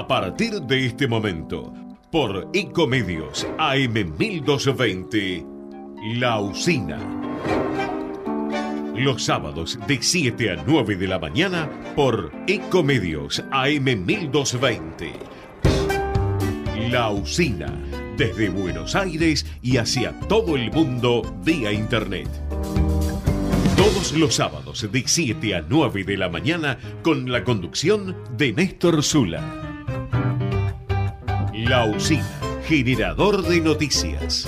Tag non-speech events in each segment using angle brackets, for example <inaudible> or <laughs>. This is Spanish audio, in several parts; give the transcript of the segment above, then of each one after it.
A partir de este momento, por Ecomedios AM 1220, La Usina. Los sábados de 7 a 9 de la mañana por Ecomedios AM 1220. La Usina, desde Buenos Aires y hacia todo el mundo vía Internet. Todos los sábados de 7 a 9 de la mañana con la conducción de Néstor Zula. La Usina, generador de noticias.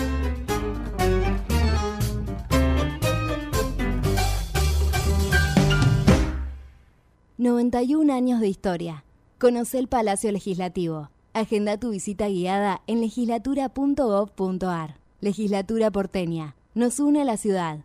...91 años de historia. Conoce el Palacio Legislativo. Agenda tu visita guiada en legislatura.gov.ar. Legislatura porteña. Nos une a la ciudad.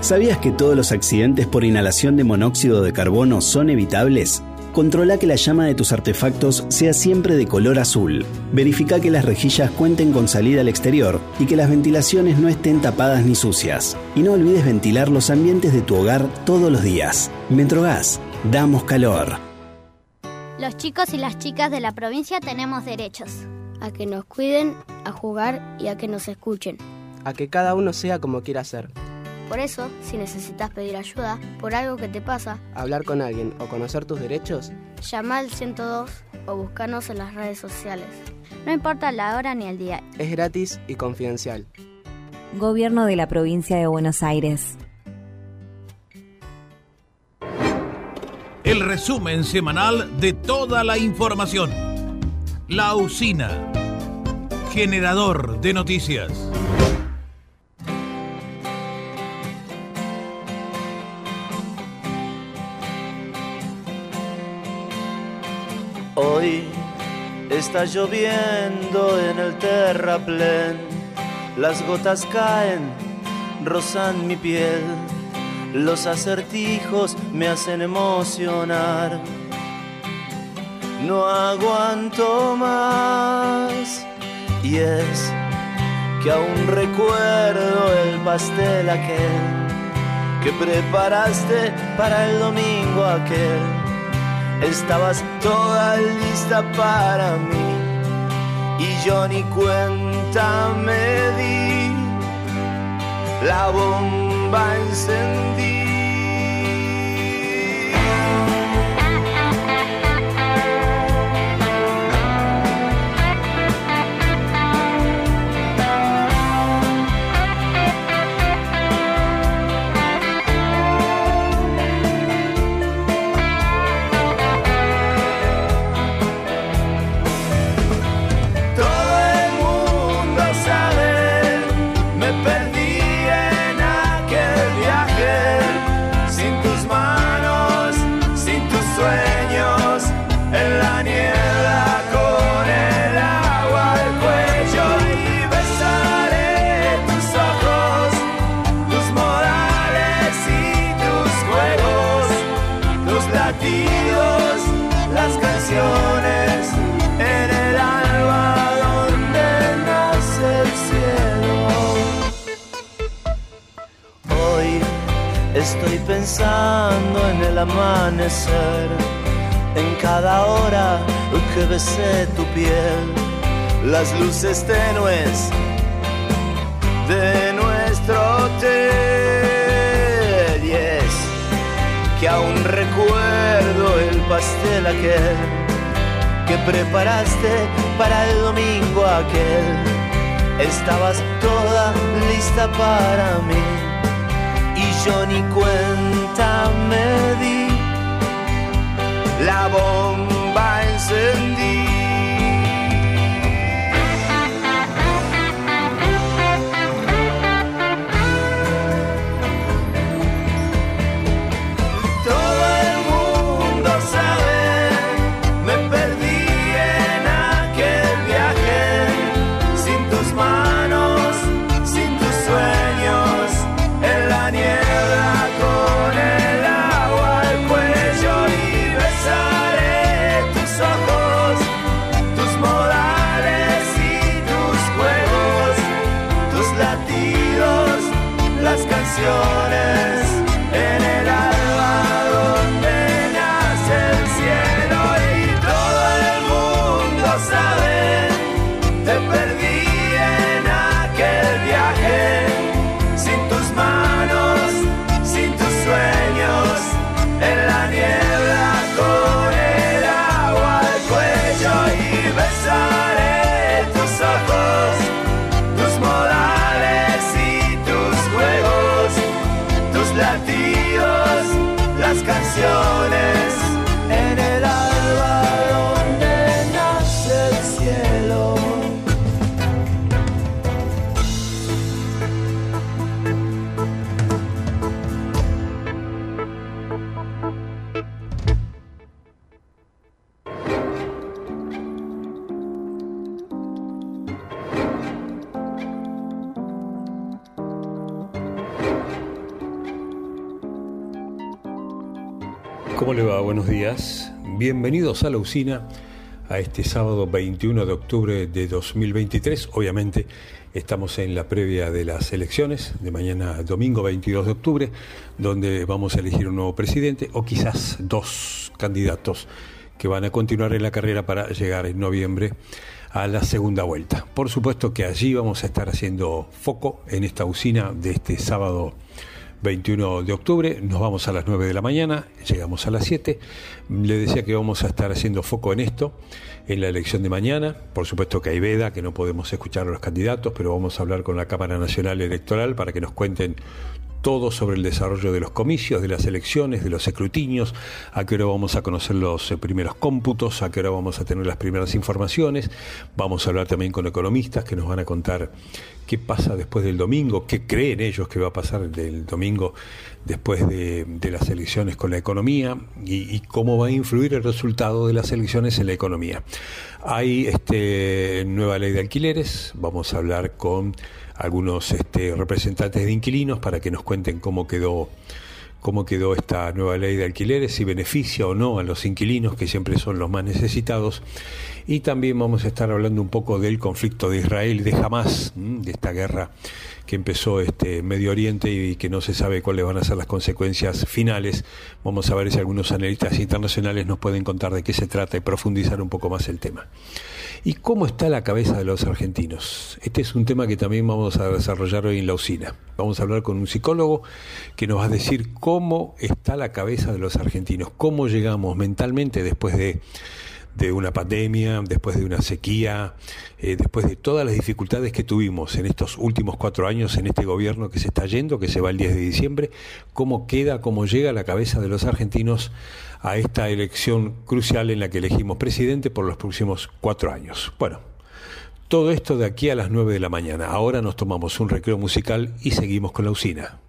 ¿Sabías que todos los accidentes por inhalación de monóxido de carbono son evitables? Controla que la llama de tus artefactos sea siempre de color azul. Verifica que las rejillas cuenten con salida al exterior y que las ventilaciones no estén tapadas ni sucias. Y no olvides ventilar los ambientes de tu hogar todos los días. Metrogas, damos calor. Los chicos y las chicas de la provincia tenemos derechos. A que nos cuiden, a jugar y a que nos escuchen. A que cada uno sea como quiera ser. Por eso, si necesitas pedir ayuda por algo que te pasa, hablar con alguien o conocer tus derechos, llama al 102 o búscanos en las redes sociales. No importa la hora ni el día. Es gratis y confidencial. Gobierno de la provincia de Buenos Aires. El resumen semanal de toda la información. La usina. Generador de noticias. Está lloviendo en el terraplén, las gotas caen, rozan mi piel, los acertijos me hacen emocionar. No aguanto más. Y es que aún recuerdo el pastel aquel que preparaste para el domingo aquel Estabas toda lista para mí y yo ni cuenta me di. La bomba encendí. A la usina a este sábado 21 de octubre de 2023. Obviamente estamos en la previa de las elecciones de mañana domingo 22 de octubre, donde vamos a elegir un nuevo presidente o quizás dos candidatos que van a continuar en la carrera para llegar en noviembre a la segunda vuelta. Por supuesto que allí vamos a estar haciendo foco en esta usina de este sábado 21 de octubre, nos vamos a las 9 de la mañana, llegamos a las 7. Le decía que vamos a estar haciendo foco en esto, en la elección de mañana. Por supuesto que hay veda, que no podemos escuchar a los candidatos, pero vamos a hablar con la Cámara Nacional Electoral para que nos cuenten todo sobre el desarrollo de los comicios, de las elecciones, de los escrutinios, a qué hora vamos a conocer los eh, primeros cómputos, a qué hora vamos a tener las primeras informaciones. Vamos a hablar también con economistas que nos van a contar qué pasa después del domingo, qué creen ellos que va a pasar del domingo después de, las elecciones con la economía y, y, cómo va a influir el resultado de las elecciones en la economía. Hay este, nueva ley de alquileres, vamos a hablar con algunos este, representantes de inquilinos para que nos cuenten cómo quedó cómo quedó esta nueva ley de alquileres, si beneficia o no a los inquilinos, que siempre son los más necesitados. Y también vamos a estar hablando un poco del conflicto de Israel, de Hamas, de esta guerra que empezó este Medio Oriente y que no se sabe cuáles van a ser las consecuencias finales. Vamos a ver si algunos analistas internacionales nos pueden contar de qué se trata y profundizar un poco más el tema. ¿Y cómo está la cabeza de los argentinos? Este es un tema que también vamos a desarrollar hoy en la usina. Vamos a hablar con un psicólogo que nos va a decir cómo está la cabeza de los argentinos, cómo llegamos mentalmente después de de una pandemia, después de una sequía, eh, después de todas las dificultades que tuvimos en estos últimos cuatro años en este gobierno que se está yendo, que se va el 10 de diciembre, cómo queda, cómo llega la cabeza de los argentinos a esta elección crucial en la que elegimos presidente por los próximos cuatro años. Bueno, todo esto de aquí a las 9 de la mañana. Ahora nos tomamos un recreo musical y seguimos con la usina.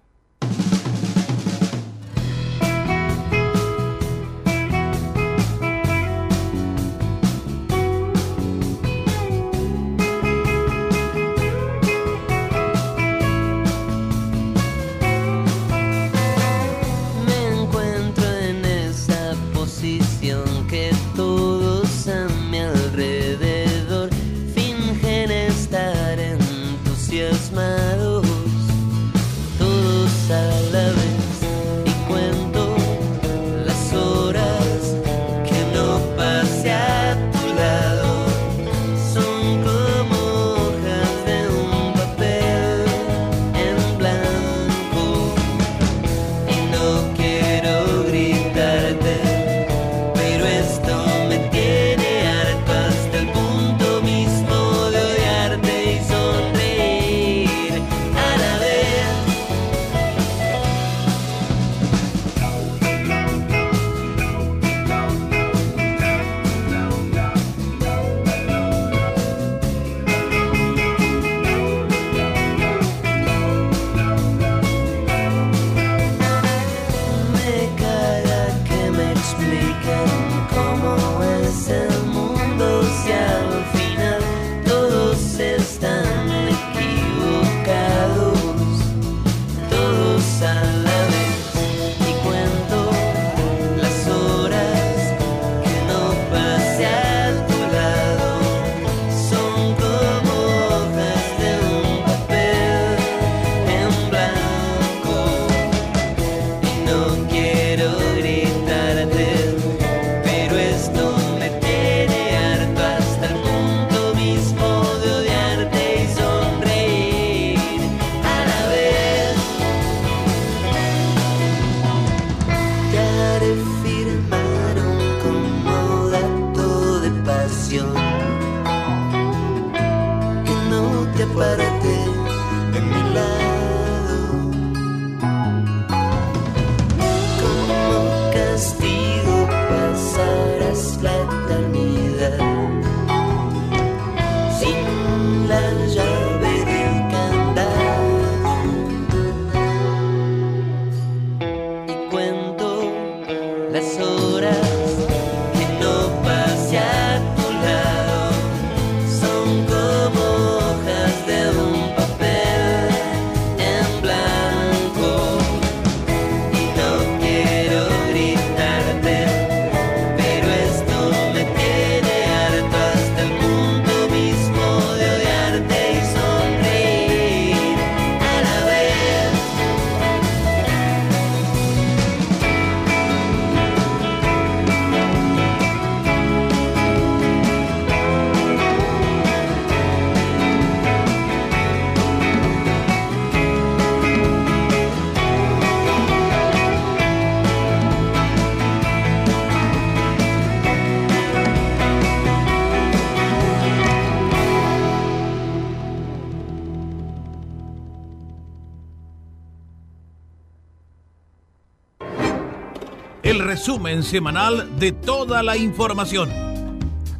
resumen semanal de toda la información.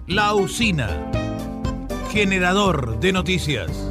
La usina, generador de noticias.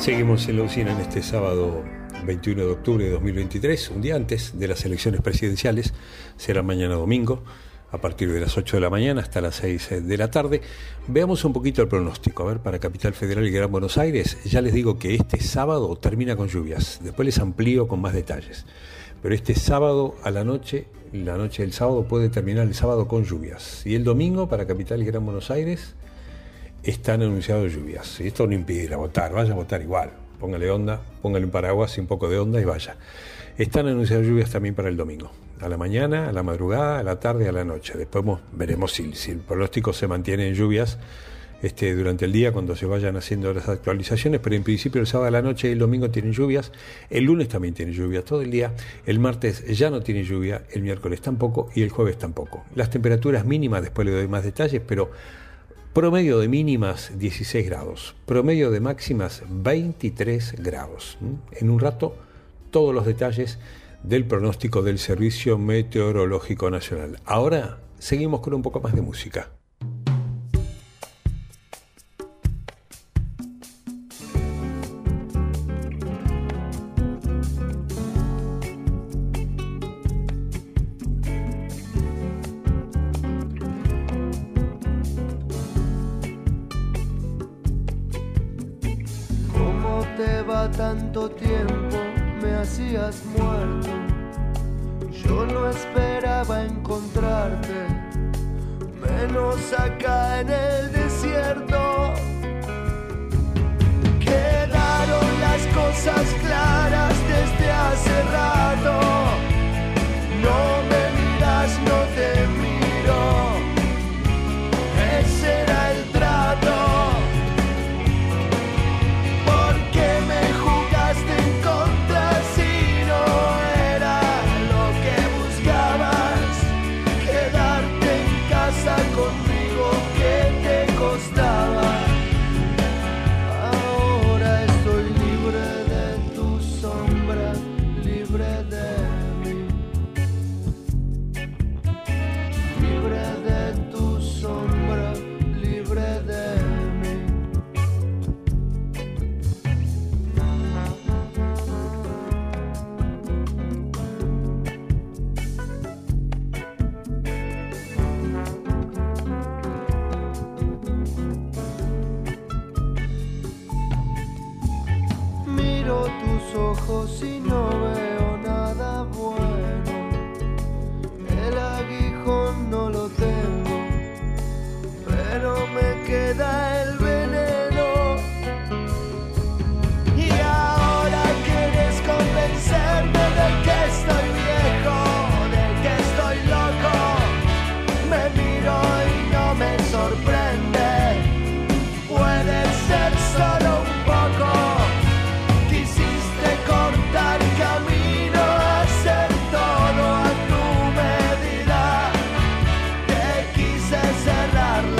Seguimos en la usina en este sábado 21 de octubre de 2023, un día antes de las elecciones presidenciales, será mañana domingo, a partir de las 8 de la mañana hasta las 6 de la tarde. Veamos un poquito el pronóstico, a ver, para Capital Federal y Gran Buenos Aires, ya les digo que este sábado termina con lluvias, después les amplío con más detalles, pero este sábado a la noche, la noche del sábado puede terminar el sábado con lluvias, y el domingo para Capital y Gran Buenos Aires están anunciadas lluvias. Esto no impide ir a votar, vaya a votar igual. Póngale onda, póngale un paraguas y un poco de onda y vaya. Están anunciadas lluvias también para el domingo. A la mañana, a la madrugada, a la tarde, a la noche. Después mo- veremos si, si el pronóstico se mantiene en lluvias este, durante el día cuando se vayan haciendo las actualizaciones, pero en principio el sábado a la noche y el domingo tienen lluvias, el lunes también tiene lluvias todo el día, el martes ya no tiene lluvia, el miércoles tampoco y el jueves tampoco. Las temperaturas mínimas, después le doy más detalles, pero Promedio de mínimas 16 grados, promedio de máximas 23 grados. En un rato, todos los detalles del pronóstico del Servicio Meteorológico Nacional. Ahora seguimos con un poco más de música.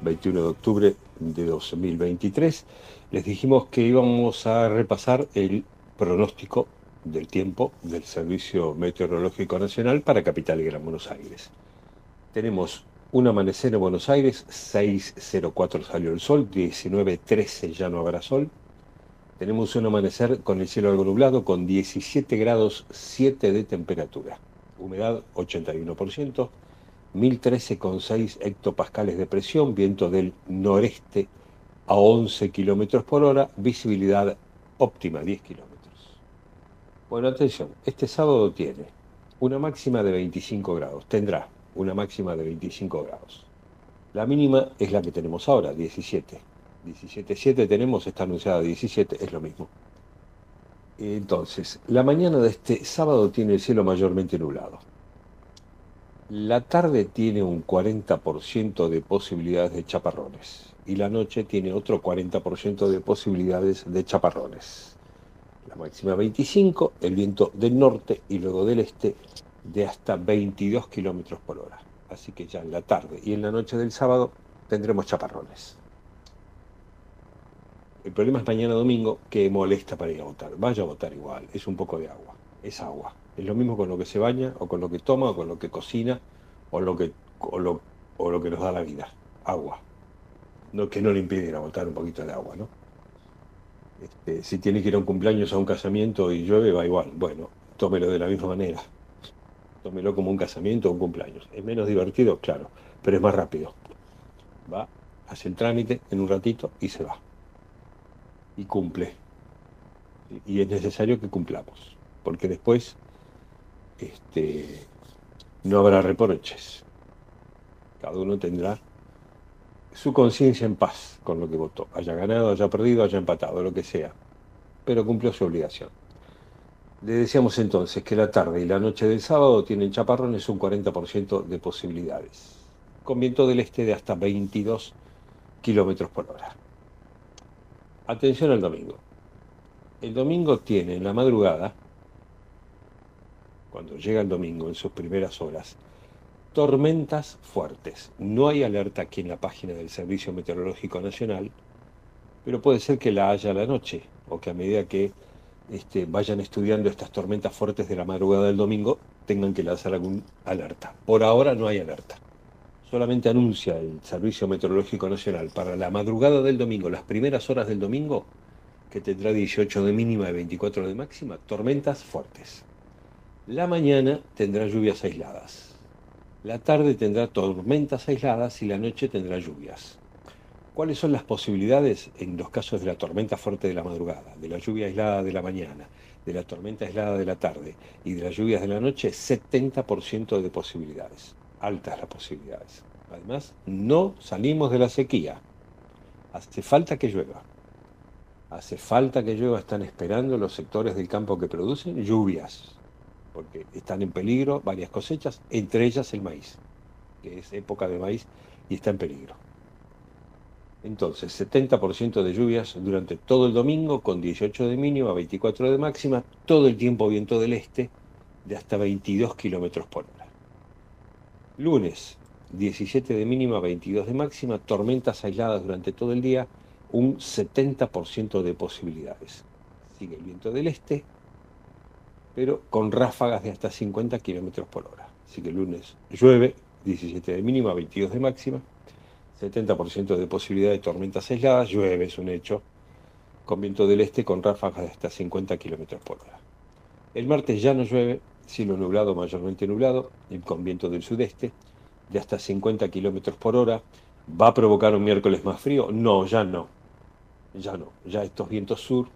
21 de octubre de 2023. Les dijimos que íbamos a repasar el pronóstico del tiempo del Servicio Meteorológico Nacional para Capital y Gran Buenos Aires. Tenemos un amanecer en Buenos Aires, 6.04 salió el sol, 19.13 ya no habrá sol. Tenemos un amanecer con el cielo algo nublado, con 17 grados 7 de temperatura. Humedad 81%, 1013,6 hectopascales de presión, viento del noreste a 11 kilómetros por hora, visibilidad óptima 10 kilómetros. Bueno, atención, este sábado tiene una máxima de 25 grados, tendrá una máxima de 25 grados. La mínima es la que tenemos ahora, 17. 17.7 tenemos, está anunciada 17, es lo mismo. Entonces, la mañana de este sábado tiene el cielo mayormente nublado. La tarde tiene un 40% de posibilidades de chaparrones y la noche tiene otro 40% de posibilidades de chaparrones. La máxima 25, el viento del norte y luego del este de hasta 22 kilómetros por hora. Así que ya en la tarde y en la noche del sábado tendremos chaparrones. El problema es mañana domingo que molesta para ir a votar. Vaya a votar igual, es un poco de agua, es agua. Es lo mismo con lo que se baña, o con lo que toma, o con lo que cocina, o lo que, o lo, o lo que nos da la vida. Agua. No, que no le impide ir a votar un poquito de agua, ¿no? Este, si tiene que ir a un cumpleaños a un casamiento y llueve, va igual. Bueno, tómelo de la misma manera. Tómelo como un casamiento o un cumpleaños. Es menos divertido, claro, pero es más rápido. Va, hace el trámite en un ratito y se va. Y cumple. Y es necesario que cumplamos, porque después este, no habrá reproches. Cada uno tendrá su conciencia en paz con lo que votó, haya ganado, haya perdido, haya empatado, lo que sea, pero cumplió su obligación. Le decíamos entonces que la tarde y la noche del sábado tienen chaparrones un 40% de posibilidades, con viento del este de hasta 22 kilómetros por hora. Atención al domingo. El domingo tiene en la madrugada cuando llega el domingo en sus primeras horas, tormentas fuertes. No hay alerta aquí en la página del Servicio Meteorológico Nacional, pero puede ser que la haya la noche o que a medida que este, vayan estudiando estas tormentas fuertes de la madrugada del domingo tengan que lanzar algún alerta. Por ahora no hay alerta. Solamente anuncia el Servicio Meteorológico Nacional para la madrugada del domingo, las primeras horas del domingo, que tendrá 18 de mínima y 24 de máxima, tormentas fuertes. La mañana tendrá lluvias aisladas. La tarde tendrá tormentas aisladas y la noche tendrá lluvias. ¿Cuáles son las posibilidades en los casos de la tormenta fuerte de la madrugada, de la lluvia aislada de la mañana, de la tormenta aislada de la tarde y de las lluvias de la noche? 70% de posibilidades. Altas las posibilidades. Además, no salimos de la sequía. Hace falta que llueva. Hace falta que llueva. Están esperando los sectores del campo que producen lluvias porque están en peligro varias cosechas, entre ellas el maíz, que es época de maíz y está en peligro. Entonces, 70% de lluvias durante todo el domingo, con 18 de mínima, 24 de máxima, todo el tiempo viento del este de hasta 22 kilómetros por hora. Lunes, 17 de mínima, 22 de máxima, tormentas aisladas durante todo el día, un 70% de posibilidades. Sigue el viento del este, pero con ráfagas de hasta 50 kilómetros por hora. Así que el lunes llueve, 17 de mínima, 22 de máxima, 70% de posibilidad de tormentas aisladas, llueve, es un hecho, con viento del este con ráfagas de hasta 50 kilómetros por hora. El martes ya no llueve, cielo nublado, mayormente nublado, y con viento del sudeste, de hasta 50 kilómetros por hora. ¿Va a provocar un miércoles más frío? No, ya no. Ya no. Ya estos vientos sur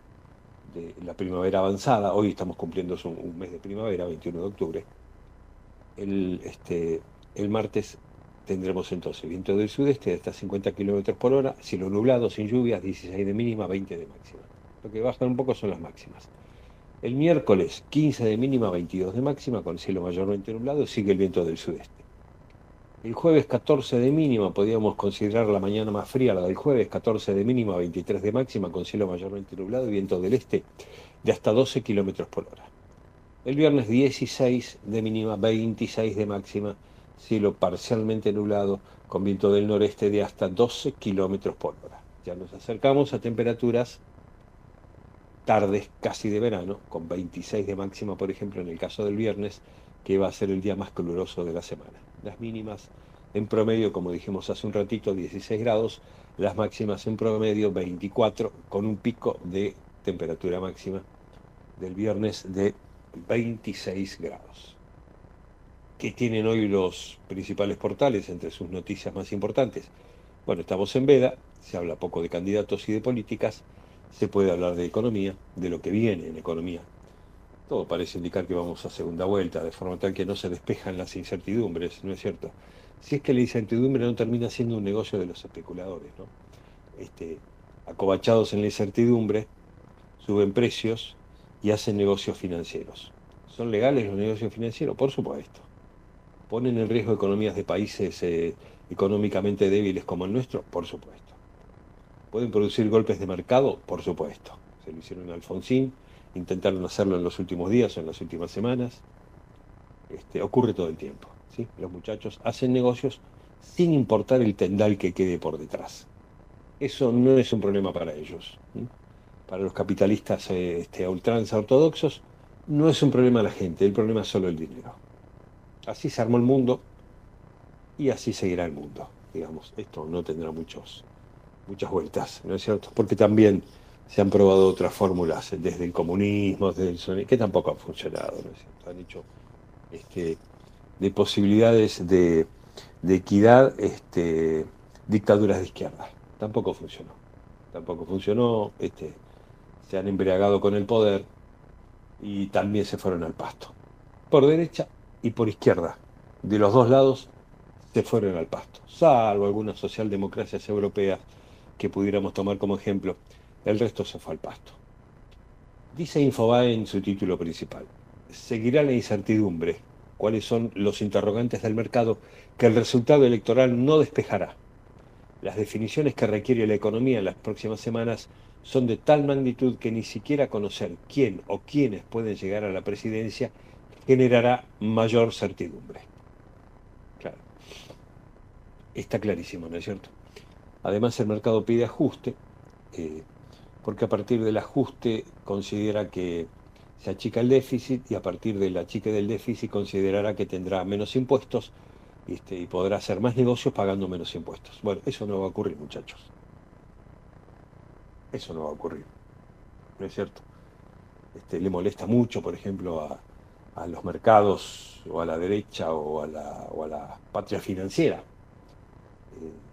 de la primavera avanzada, hoy estamos cumpliendo un, mes de primavera, 21 de octubre, el, este, el martes tendremos entonces viento del sudeste de hasta 50 kilómetros por hora, cielo nublado, sin lluvias, 16 de mínima, 20 de máxima. Lo que bajan un poco son las máximas. El miércoles 15 de mínima, 22 de máxima, con cielo mayormente nublado, sigue el viento del sudeste. El jueves 14 de mínima, podríamos considerar la mañana más fría, la del jueves 14 de mínima, 23 de máxima, con cielo mayormente nublado y viento del este de hasta 12 kilómetros por hora. El viernes 16 de mínima, 26 de máxima, cielo parcialmente nublado con viento del noreste de hasta 12 kilómetros por hora. Ya nos acercamos a temperaturas tardes casi de verano, con 26 de máxima, por ejemplo, en el caso del viernes, que va a ser el día más caluroso de la semana. Las mínimas en promedio, como dijimos hace un ratito, 16 grados, las máximas en promedio 24, con un pico de temperatura máxima del viernes de 26 grados. ¿Qué tienen hoy los principales portales entre sus noticias más importantes? Bueno, estamos en veda, se habla poco de candidatos y de políticas, se puede hablar de economía, de lo que viene en economía. Todo parece indicar que vamos a segunda vuelta, de forma tal que no se despejan las incertidumbres, ¿no es cierto? Si es que la incertidumbre no termina siendo un negocio de los especuladores, ¿no? Este, acobachados en la incertidumbre, suben precios y hacen negocios financieros. ¿Son legales los negocios financieros? Por supuesto. ¿Ponen en riesgo economías de países eh, económicamente débiles como el nuestro? Por supuesto. ¿Pueden producir golpes de mercado? Por supuesto. Se lo hicieron en Alfonsín, intentaron hacerlo en los últimos días o en las últimas semanas. Este, ocurre todo el tiempo. ¿sí? Los muchachos hacen negocios sin importar el tendal que quede por detrás. Eso no es un problema para ellos. Para los capitalistas este, ultranza ortodoxos, no es un problema la gente, el problema es solo el dinero. Así se armó el mundo y así seguirá el mundo. Digamos, esto no tendrá muchos, muchas vueltas, ¿no es cierto? Porque también se han probado otras fórmulas, desde el comunismo, desde el que tampoco han funcionado, ¿no es cierto? Han hecho este, de posibilidades de, de equidad este, dictaduras de izquierda. Tampoco funcionó. Tampoco funcionó. Este, se han embriagado con el poder y también se fueron al pasto. Por derecha y por izquierda. De los dos lados se fueron al pasto. Salvo algunas socialdemocracias europeas que pudiéramos tomar como ejemplo. El resto se fue al pasto. Dice Infobae en su título principal. Seguirá la incertidumbre. ¿Cuáles son los interrogantes del mercado que el resultado electoral no despejará? Las definiciones que requiere la economía en las próximas semanas son de tal magnitud que ni siquiera conocer quién o quiénes pueden llegar a la presidencia generará mayor certidumbre. Claro. Está clarísimo, ¿no es cierto? Además, el mercado pide ajuste, eh, porque a partir del ajuste considera que se achica el déficit y a partir del achique del déficit considerará que tendrá menos impuestos este, y podrá hacer más negocios pagando menos impuestos. Bueno, eso no va a ocurrir, muchachos. Eso no va a ocurrir. ¿No es cierto? Este, le molesta mucho, por ejemplo, a, a, los mercados o a la derecha o a la, o a la patria financiera. Eh,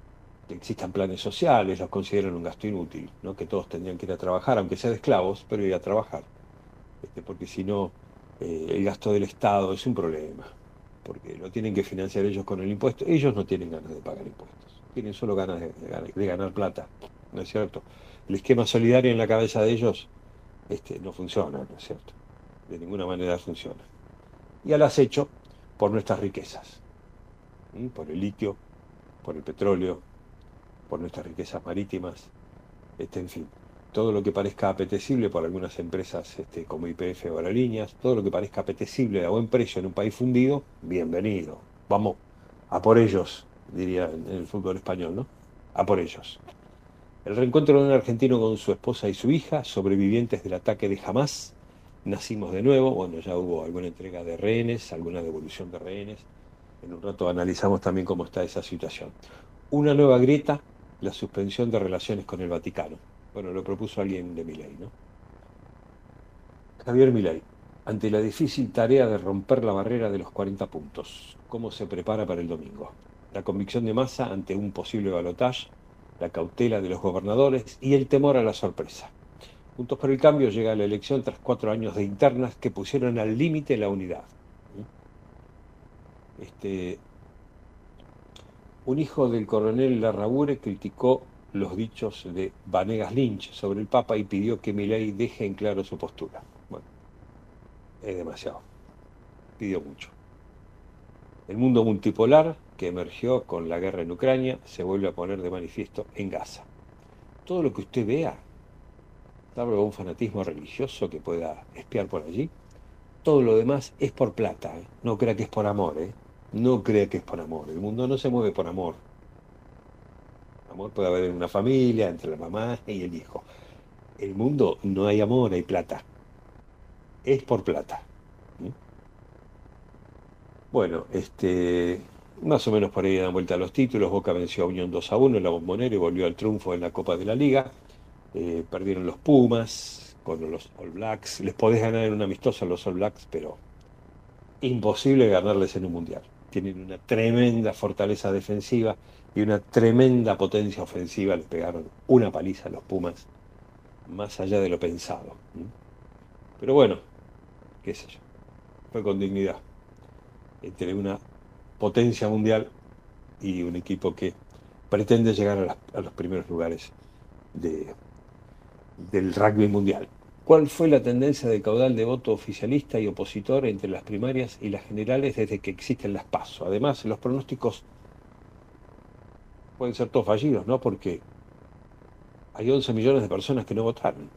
existan planes sociales, los consideran un gasto inútil, ¿no? que todos tendrían que ir a trabajar, aunque sea de esclavos, pero ir a trabajar. Este, porque si no, eh, el gasto del Estado es un problema, porque lo tienen que financiar ellos con el impuesto. Ellos no tienen ganas de pagar impuestos, tienen solo ganas de ganar plata, ¿no es cierto? El esquema solidario en la cabeza de ellos este, no funciona, ¿no es cierto? De ninguna manera funciona. Y al acecho por nuestras riquezas, ¿sí? por el litio, por el petróleo, por nuestras riquezas marítimas, este, en fin, todo lo que parezca apetecible por algunas empresas este, como IPF o aerolíneas, todo lo que parezca apetecible a buen precio en un país fundido, bienvenido. Vamos a por ellos, diría en el fútbol español, ¿no? A por ellos. El reencuentro de un argentino con su esposa y su hija, sobrevivientes del ataque de Hamas, nacimos de nuevo, bueno, ya hubo alguna entrega de rehenes, alguna devolución de rehenes, en un rato analizamos también cómo está esa situación. Una nueva grieta, la suspensión de relaciones con el Vaticano. Bueno, lo propuso alguien de Milei, ¿no? Javier Milei, ante la difícil tarea de romper la barrera de los 40 puntos, ¿cómo se prepara para el domingo? La convicción de masa ante un posible balotaje, la cautela de los gobernadores y el temor a la sorpresa. Juntos por el Cambio llega la elección tras cuatro años de internas que pusieron al límite la unidad. Este, un hijo del coronel Larrabure criticó los dichos de Vanegas Lynch sobre el Papa y pidió que Milei deje en claro su postura. Bueno, es demasiado. Pidió mucho. El mundo multipolar que emergió con la guerra en Ucrania se vuelve a poner de manifiesto en Gaza. Todo lo que usted vea, salvo un fanatismo religioso que pueda espiar por allí, todo lo demás es por plata. ¿eh? No crea que es por amor. ¿eh? No crea que es por amor. El mundo no se mueve por amor. Amor puede haber en una familia, entre la mamá y el hijo. El mundo no hay amor, hay plata. Es por plata. ¿Mm? Bueno, este, más o menos por ahí dan vuelta los títulos. Boca venció a Unión 2 a 1 en la Bombonera y volvió al triunfo en la Copa de la Liga. Eh, perdieron los Pumas con los All Blacks. Les podés ganar en un amistoso a los All Blacks, pero imposible ganarles en un mundial. Tienen una tremenda fortaleza defensiva y una tremenda potencia ofensiva. Les pegaron una paliza a los Pumas, más allá de lo pensado. Pero bueno, qué sé yo, fue con dignidad. Entre una potencia mundial y un equipo que pretende llegar a, los primeros lugares de, del rugby mundial. ¿Cuál fue la tendencia de caudal de voto oficialista y opositor entre las primarias y las generales desde que existen las PASO? Además, los pronósticos pueden ser todos fallidos, ¿no? Porque hay 11 millones de personas que no votaron.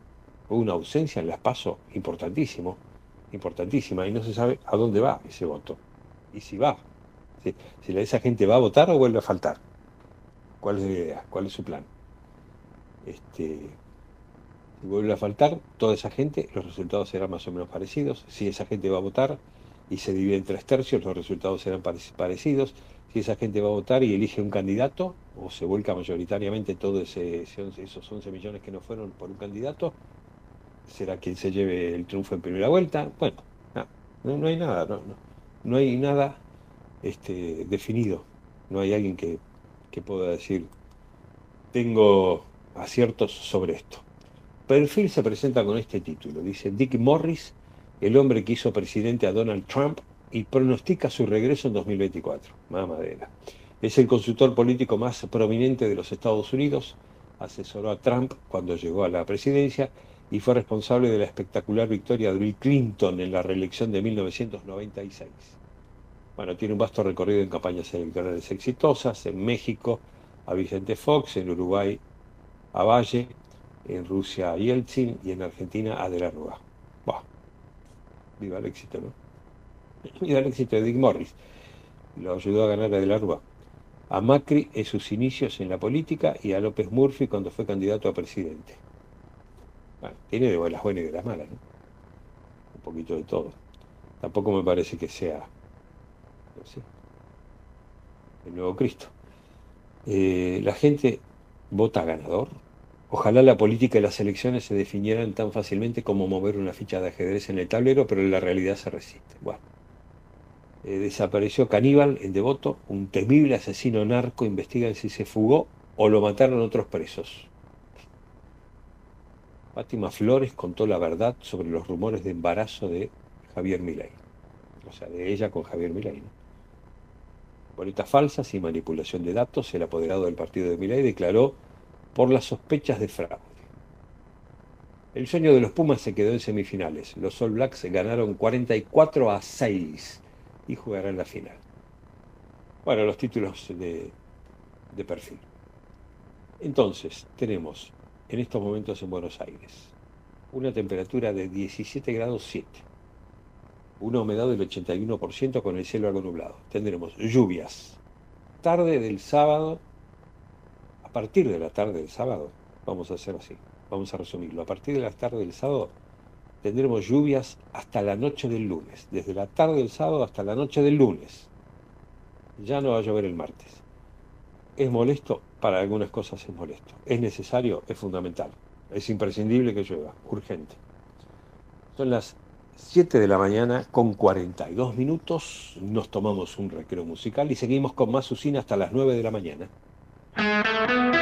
Hubo una ausencia en las PASO importantísimo, importantísima, y no se sabe a dónde va ese voto. Y si va, si, si esa gente va a votar o vuelve a faltar. ¿Cuál es la idea? ¿Cuál es su plan? Este, vuelve a faltar toda esa gente, los resultados serán más o menos parecidos. Si esa gente va a votar y se divide en tres tercios, los resultados serán pare- parecidos. Si esa gente va a votar y elige un candidato, o se vuelca mayoritariamente todos ese, ese 11 esos 11 millones que no fueron por un candidato, será quien se lleve el triunfo en primera vuelta. Bueno, no, no, no hay nada, no, no, no hay nada este, definido. No hay alguien que, que pueda decir, tengo aciertos sobre esto. Perfil se presenta con este título. Dice Dick Morris, el hombre que hizo presidente a Donald Trump y pronostica su regreso en 2024. Mamadera. Es el consultor político más prominente de los Estados Unidos. Asesoró a Trump cuando llegó a la presidencia y fue responsable de la espectacular victoria de Bill Clinton en la reelección de 1996. Bueno, tiene un vasto recorrido en campañas electorales exitosas en México, a Vicente Fox, en Uruguay, a Valle, en Rusia a Yeltsin y en Argentina a De la Rúa. Buah, viva el éxito, ¿no? <laughs> Viva el éxito de Dick Morris. Lo ayudó a ganar a De la Rúa. A Macri en sus inicios en la política y a López Murphy cuando fue candidato a presidente. Bueno, tiene de las buenas y de las malas, ¿no? Un poquito de todo. Tampoco me parece que sea no sé, el nuevo Cristo. Eh, la gente vota ganador. Ojalá la política y las elecciones se definieran tan fácilmente como mover una ficha de ajedrez en el tablero, pero la realidad se resiste. Bueno. Eh, desapareció Caníbal en Devoto, un temible asesino narco, investigan si se fugó o lo mataron otros presos. Fátima Flores contó la verdad sobre los rumores de embarazo de Javier Milei. O sea, de ella con Javier Milei. ¿no? Boletas falsas y manipulación de datos, el apoderado del partido de Milei declaró por las sospechas de fraude. El sueño de los Pumas se quedó en semifinales. Los All Blacks ganaron 44 a 6 y jugarán la final. Bueno, los títulos de, de perfil. Entonces, tenemos en estos momentos en Buenos Aires una temperatura de 17 grados 7, una humedad del 81% con el cielo algo nublado. Tendremos lluvias. Tarde del sábado, a partir de la tarde del sábado, vamos a hacer así, vamos a resumirlo, a partir de la tarde del sábado tendremos lluvias hasta la noche del lunes, desde la tarde del sábado hasta la noche del lunes. Ya no va a llover el martes. ¿Es molesto? Para algunas cosas es molesto. ¿Es necesario? Es fundamental. Es imprescindible que llueva, urgente. Son las 7 de la mañana con 42 minutos. Nos tomamos un recreo musical y seguimos con más usina hasta las 9 de la mañana. Música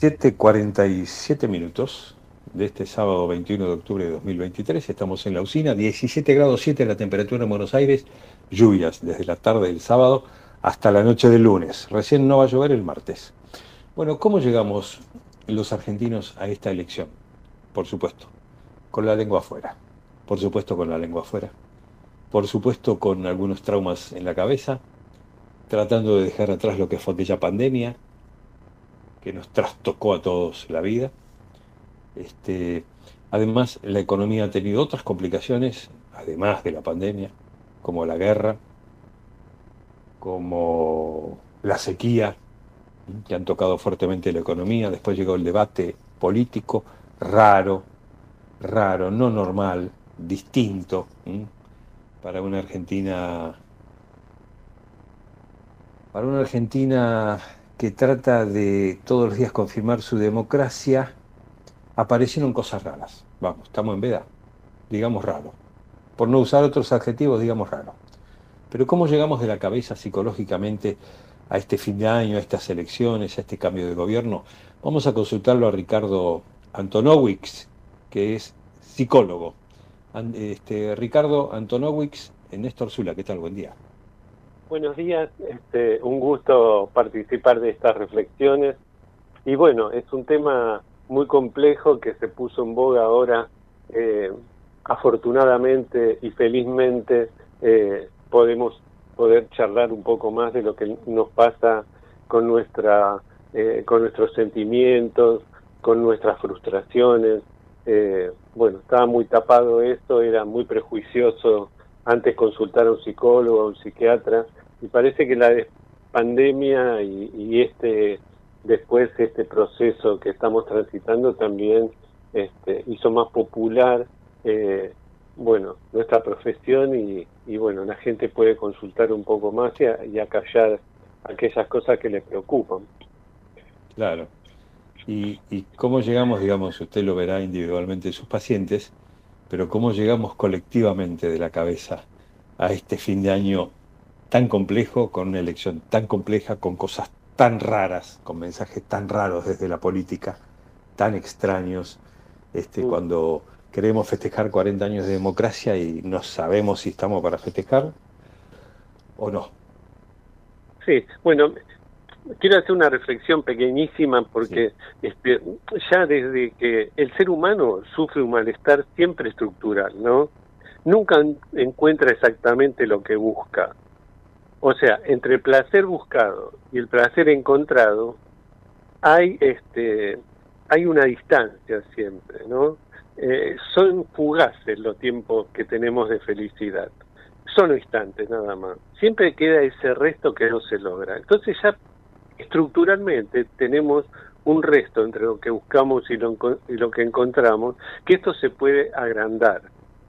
7.47 minutos de este sábado 21 de octubre de 2023. Estamos en la usina, 17 grados 7 la temperatura en Buenos Aires, lluvias desde la tarde del sábado hasta la noche del lunes. Recién no va a llover el martes. Bueno, ¿cómo llegamos los argentinos a esta elección? Por supuesto, con la lengua afuera. Por supuesto, con la lengua afuera. Por supuesto, con algunos traumas en la cabeza, tratando de dejar atrás lo que fue aquella pandemia, que nos trastocó a todos la vida. Este, además, la economía ha tenido otras complicaciones, además de la pandemia, como la guerra, como la sequía, que han tocado fuertemente la economía. Después llegó el debate político, raro, raro, no normal, distinto, para una Argentina, para una Argentina que trata de todos los días confirmar su democracia, aparecieron cosas raras. Vamos, estamos en veda, digamos raro. Por no usar otros adjetivos, digamos raro. Pero ¿cómo llegamos de la cabeza psicológicamente a este fin de año, a estas elecciones, a este cambio de gobierno? Vamos a consultarlo a Ricardo Antonowicz, que es psicólogo. Este, Ricardo Antonowicz, Néstor Zula, ¿qué tal? Buen día. Buenos días, este, un gusto participar de estas reflexiones. Y bueno, es un tema muy complejo que se puso en boga ahora, eh, afortunadamente y felizmente eh, podemos poder charlar un poco más de lo que nos pasa con nuestra eh, con nuestros sentimientos, con nuestras frustraciones. Eh, bueno, estaba muy tapado esto, era muy prejuicioso antes consultar a un psicólogo, a un psiquiatra, y parece que la pandemia y, este después este proceso que estamos transitando también este, hizo más popular eh, bueno nuestra profesión y, y, bueno la gente puede consultar un poco más y, a, y acallar aquellas cosas que le preocupan. Claro. Y, y cómo llegamos digamos usted lo verá individualmente en sus pacientes pero cómo llegamos colectivamente de la cabeza a este fin de año tan complejo con una elección tan compleja con cosas tan raras, con mensajes tan raros desde la política, tan extraños, este, cuando queremos festejar 40 años de democracia y no sabemos si estamos para festejar o no. Sí, bueno, quiero hacer una reflexión pequeñísima porque sí. este, ya desde que el ser humano sufre un malestar siempre estructural, ¿no? Nunca encuentra exactamente lo que busca. O sea, entre el placer buscado y el placer encontrado hay este hay una distancia siempre, ¿no? Eh, son fugaces los tiempos que tenemos de felicidad. Son instantes nada más. Siempre queda ese resto que no se logra. Entonces ya estructuralmente tenemos un resto entre lo que buscamos y lo, y lo que encontramos, que esto se puede agrandar,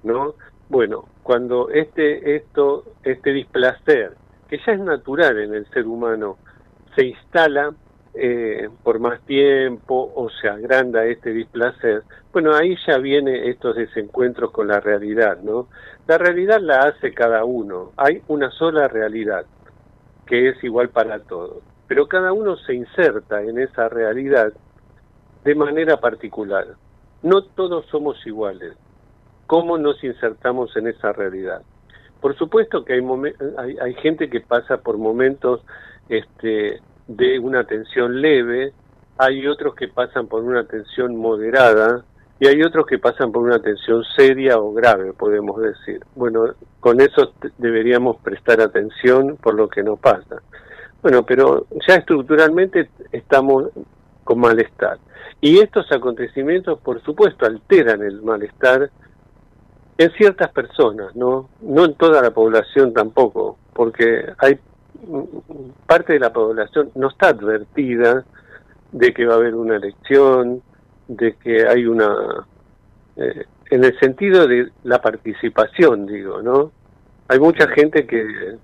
¿no? Bueno, cuando este esto este displacer que ya es natural en el ser humano, se instala eh, por más tiempo o se agranda este displacer, bueno, ahí ya viene estos desencuentros con la realidad, ¿no? La realidad la hace cada uno, hay una sola realidad que es igual para todos, pero cada uno se inserta en esa realidad de manera particular. No todos somos iguales. ¿Cómo nos insertamos en esa realidad? Por supuesto que hay, hay, hay gente que pasa por momentos este, de una tensión leve, hay otros que pasan por una tensión moderada y hay otros que pasan por una tensión seria o grave, podemos decir. Bueno, con eso deberíamos prestar atención por lo que nos pasa. Bueno, pero ya estructuralmente estamos con malestar. Y estos acontecimientos, por supuesto, alteran el malestar en ciertas personas, no, no en toda la población tampoco, porque hay parte de la población no está advertida de que va a haber una elección, de que hay una eh, en el sentido de la participación, digo, ¿no? Hay mucha gente que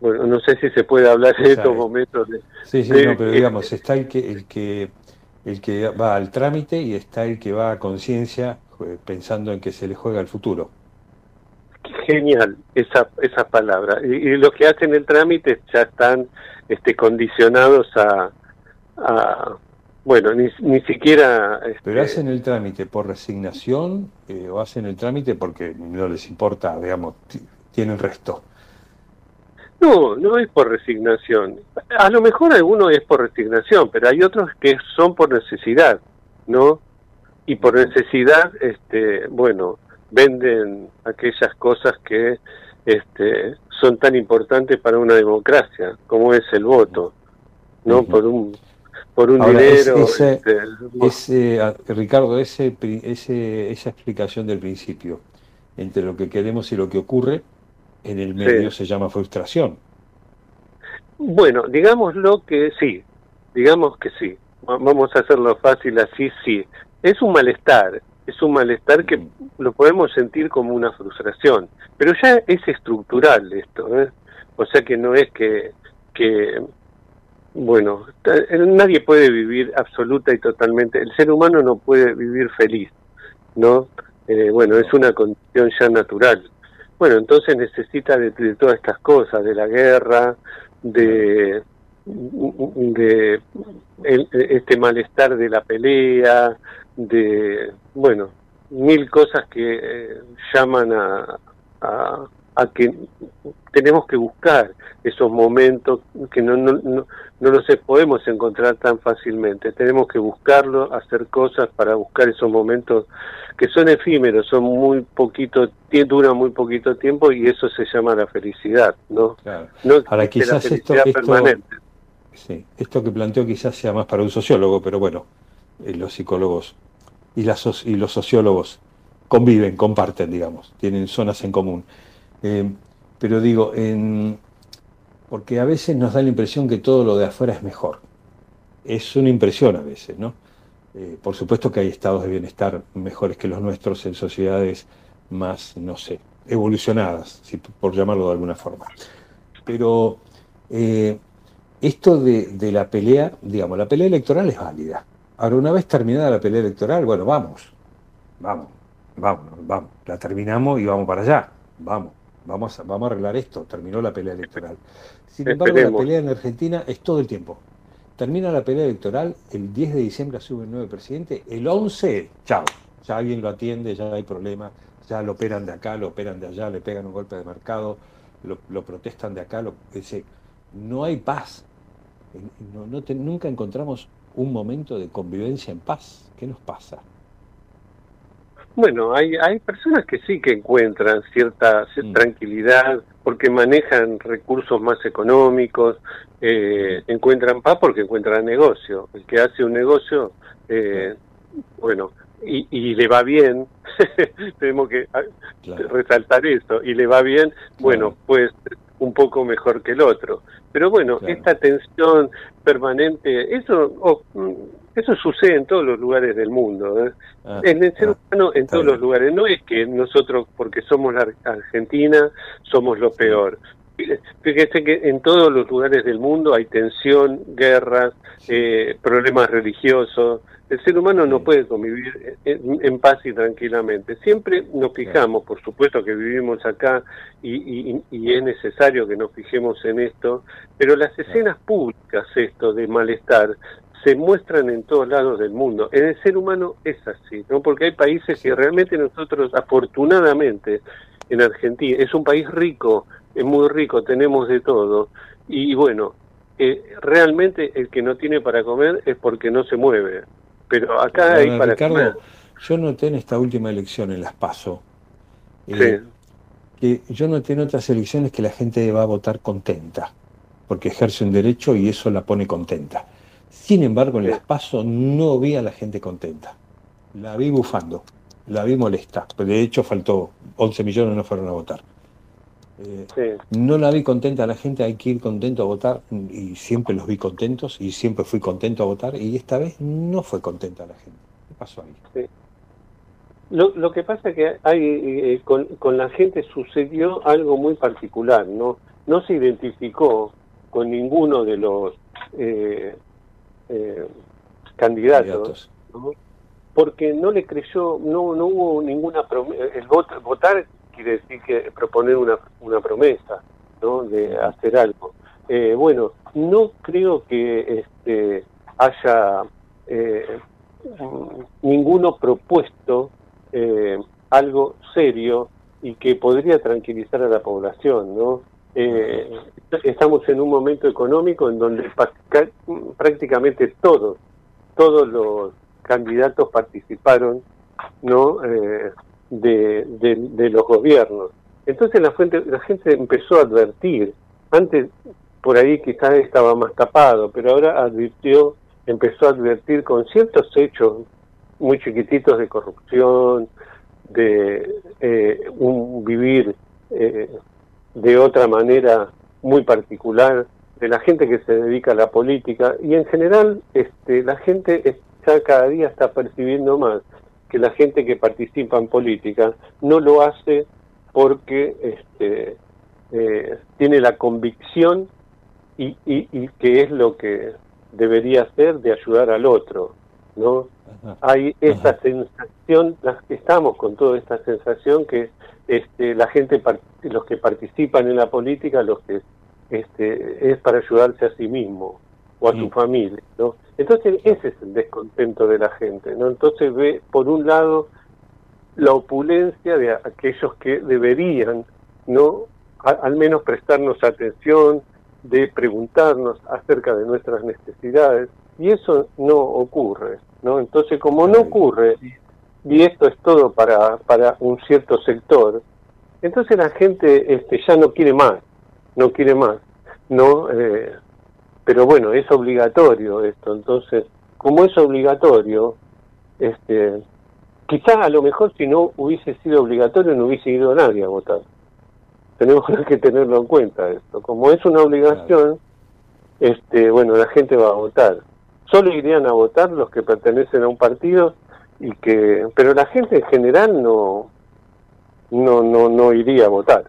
bueno, no sé si se puede hablar en estos momentos de Sí, sí, de, no, pero digamos, está el que el que el que va al trámite y está el que va a conciencia pensando en que se le juega el futuro. Genial, esa, esa palabra. Y, y los que hacen el trámite ya están este, condicionados a, a bueno, ni, ni siquiera... Este... Pero hacen el trámite por resignación eh, o hacen el trámite porque no les importa, digamos, tienen resto. No, no es por resignación. A lo mejor alguno es por resignación, pero hay otros que son por necesidad, ¿no? Y por necesidad, este, bueno, venden aquellas cosas que este, son tan importantes para una democracia, como es el voto, ¿no? Uh -huh. Por un por un Ahora, dinero. Ese, este, ese, Ricardo, ese, ese, esa explicación del principio entre lo que queremos y lo que ocurre en el medio sí. se llama frustración. Bueno, digámoslo que sí, digamos que sí. Vamos a hacerlo fácil así, sí es un malestar, es un malestar que lo podemos sentir como una frustración, pero ya es estructural esto, ¿eh? o sea que no es que, que, bueno, nadie puede vivir absoluta y totalmente, el ser humano no puede vivir feliz, ¿no? Eh, bueno, es una condición ya natural. Bueno, entonces necesita de, de todas estas cosas, de la guerra, de de el, este malestar de la pelea, de, bueno, mil cosas que eh, llaman a, a, a que tenemos que buscar esos momentos que no, no, no, no los podemos encontrar tan fácilmente. Tenemos que buscarlo, hacer cosas para buscar esos momentos que son efímeros, son muy poquito, duran muy poquito tiempo y eso se llama la felicidad, ¿no? No Ahora quizás esto, permanente. Sí, esto que planteo quizás sea más para un sociólogo, pero bueno, eh, los psicólogos y, las, y los sociólogos conviven, comparten, digamos, tienen zonas en común. Eh, pero digo, porque a veces nos da la impresión que todo lo de afuera es mejor. Es una impresión a veces, ¿no? Eh, por supuesto que hay estados de bienestar mejores que los nuestros en sociedades más, no sé, evolucionadas, si, por llamarlo de alguna forma. Pero eh, esto de, de, la pelea, digamos, la pelea electoral es válida. Ahora, una vez terminada la pelea electoral, bueno, vamos, vamos, vamos, vamos, la terminamos y vamos para allá, vamos vamos a, vamos a arreglar esto, terminó la pelea electoral. Sin embargo, la pelea en Argentina es todo el tiempo. Termina la pelea electoral, el 10 de diciembre sube el nuevo presidente, el 11, chao, ya alguien lo atiende, ya hay problema, ya lo operan de acá, lo operan de allá, le pegan un golpe de mercado, lo, protestan de acá, lo, no hay paz. nunca encontramos un momento de convivencia en paz. ¿Qué nos pasa? Bueno, hay, hay personas que sí que encuentran cierta, mm. tranquilidad porque manejan recursos más económicos, eh, mm. encuentran paz porque encuentran negocio. El que hace un negocio, eh, bueno, y, y, le va bien, <laughs> tenemos que ah, resaltar eso, y le va bien, bueno, pues un poco mejor que el otro. Pero bueno, esta tensión permanente, eso oh, eso sucede en todos los lugares del mundo. ¿eh? Ah, en el ser ah, humano, en todos los lugares. No es que nosotros, porque somos la Argentina, somos lo peor. Fíjese que en todos los lugares del mundo hay tensión, guerras, eh, problemas religiosos. El ser humano no puede convivir en, paz y tranquilamente. Siempre nos fijamos, por supuesto que vivimos acá y, y, es necesario que nos fijemos en esto, pero las escenas públicas, esto de malestar, se muestran en todos lados del mundo. En el ser humano es así, ¿no? Porque hay países que realmente nosotros, afortunadamente, en Argentina, es un país rico, es muy rico, tenemos de todo. Y bueno, eh, realmente el que no tiene para comer es porque no se mueve. Pero acá hay para comer. Yo noté en esta última elección, en las PASO, eh, que yo noté en otras elecciones que la gente va a votar contenta, porque ejerce un derecho y eso la pone contenta sin embargo, en el paso no vi a la gente contenta. La vi bufando, la vi molesta. De hecho, faltó 11 millones, no fueron a votar. Eh, no la vi contenta a la gente, hay que ir contento a votar y siempre los vi contentos y siempre fui contento a votar y esta vez no fue contenta la gente. ¿Qué pasó ahí? Lo, lo, que pasa es que hay, eh, con, con, la gente sucedió algo muy particular, ¿no? No se identificó con ninguno de los eh, eh, candidatos, porque no le creyó, no, no hubo ninguna promesa, el votar quiere decir que proponer una, una promesa, ¿no? De hacer algo. Eh, bueno, no creo que este, haya eh, ninguno propuesto eh, algo serio y que podría tranquilizar a la población, ¿no? Eh, estamos en un momento económico en donde prácticamente todos, todos los candidatos participaron ¿no? De, de, los gobiernos. Entonces la, fuente, la gente empezó a advertir, antes por ahí quizás estaba más tapado, pero ahora advirtió, empezó a advertir con ciertos hechos muy chiquititos de corrupción, de eh, un vivir eh, de otra manera muy particular de la gente que se dedica a la política. Y en general este, la gente está, cada día está percibiendo más que la gente que participa en política no lo hace porque este, eh, tiene la convicción y, y, que es lo que debería hacer de ayudar al otro, ¿no? Hay esa sensación, estamos con toda esta sensación que este, la gente, los que participan en la política, los que este, es para ayudarse a sí mismo o a su familia, ¿no? Entonces ese es el descontento de la gente, ¿no? Entonces ve por un lado la opulencia de aquellos que deberían no al menos prestarnos atención, de preguntarnos acerca de nuestras necesidades, y eso no ocurre, ¿no? Entonces, como no ocurre, y esto es todo para, para un cierto sector, entonces la gente este, ya no quiere más, no quiere más, ¿no? Eh, pero bueno, es obligatorio esto, entonces, como es obligatorio, este, quizás a lo mejor si no hubiese sido obligatorio no hubiese ido nadie a votar. Tenemos <laughs> que tenerlo en cuenta esto. Como es una obligación, este, bueno, la gente va a votar. Solo irían a votar los que pertenecen a un partido y que, pero la gente en general no, no, no, no iría a votar.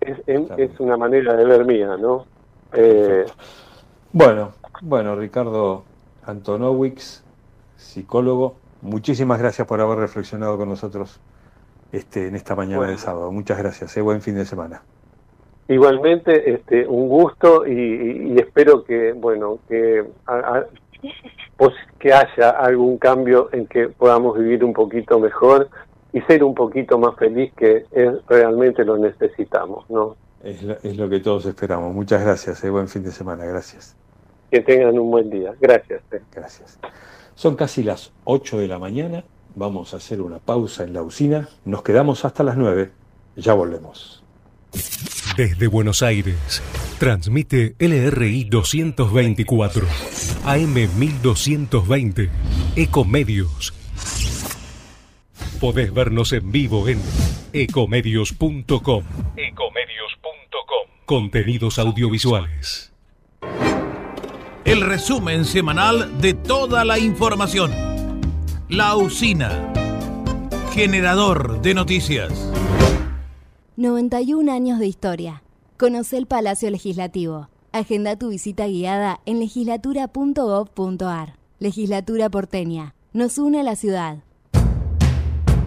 es, es, una manera de ver mía, ¿no? Eh, bueno, bueno, Ricardo Antonowicz, psicólogo, muchísimas gracias por haber reflexionado con nosotros este, en esta mañana de sábado. Muchas gracias, eh, buen fin de semana. Igualmente, este, un gusto y, espero que, bueno, que, que haya algún cambio en que podamos vivir un poquito mejor y ser un poquito más feliz que realmente lo necesitamos, ¿no? Es lo, es lo que todos esperamos. Muchas gracias, eh, buen fin de semana, gracias. Que tengan un buen día. Gracias. Eh. Gracias. Son casi las 8 de la mañana. Vamos a hacer una pausa en la usina. Nos quedamos hasta las 9. Ya volvemos. Desde Buenos Aires, transmite LRI 224, AM 1220, Ecomedios. Podés vernos en vivo en ecomedios.com. Ecomedios.com. Contenidos audiovisuales. El resumen semanal de toda la información. La usina. Generador de noticias. 91 años de historia. Conoce el Palacio Legislativo. Agenda tu visita guiada en legislatura.gov.ar. Legislatura porteña. Nos une a la ciudad.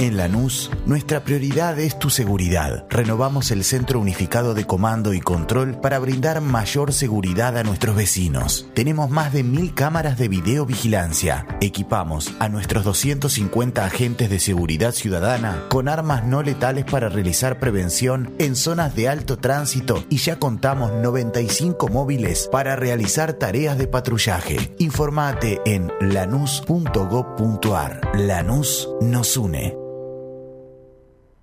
En Lanús, nuestra prioridad es tu seguridad. Renovamos el Centro Unificado de Comando y Control para brindar mayor seguridad a nuestros vecinos. Tenemos más de mil cámaras de videovigilancia. Equipamos a nuestros 250 agentes de seguridad ciudadana con armas no letales para realizar prevención en zonas de alto tránsito y ya contamos 95 móviles para realizar tareas de patrullaje. Informate en lanús.gov.ar. Lanús nos une. Simone.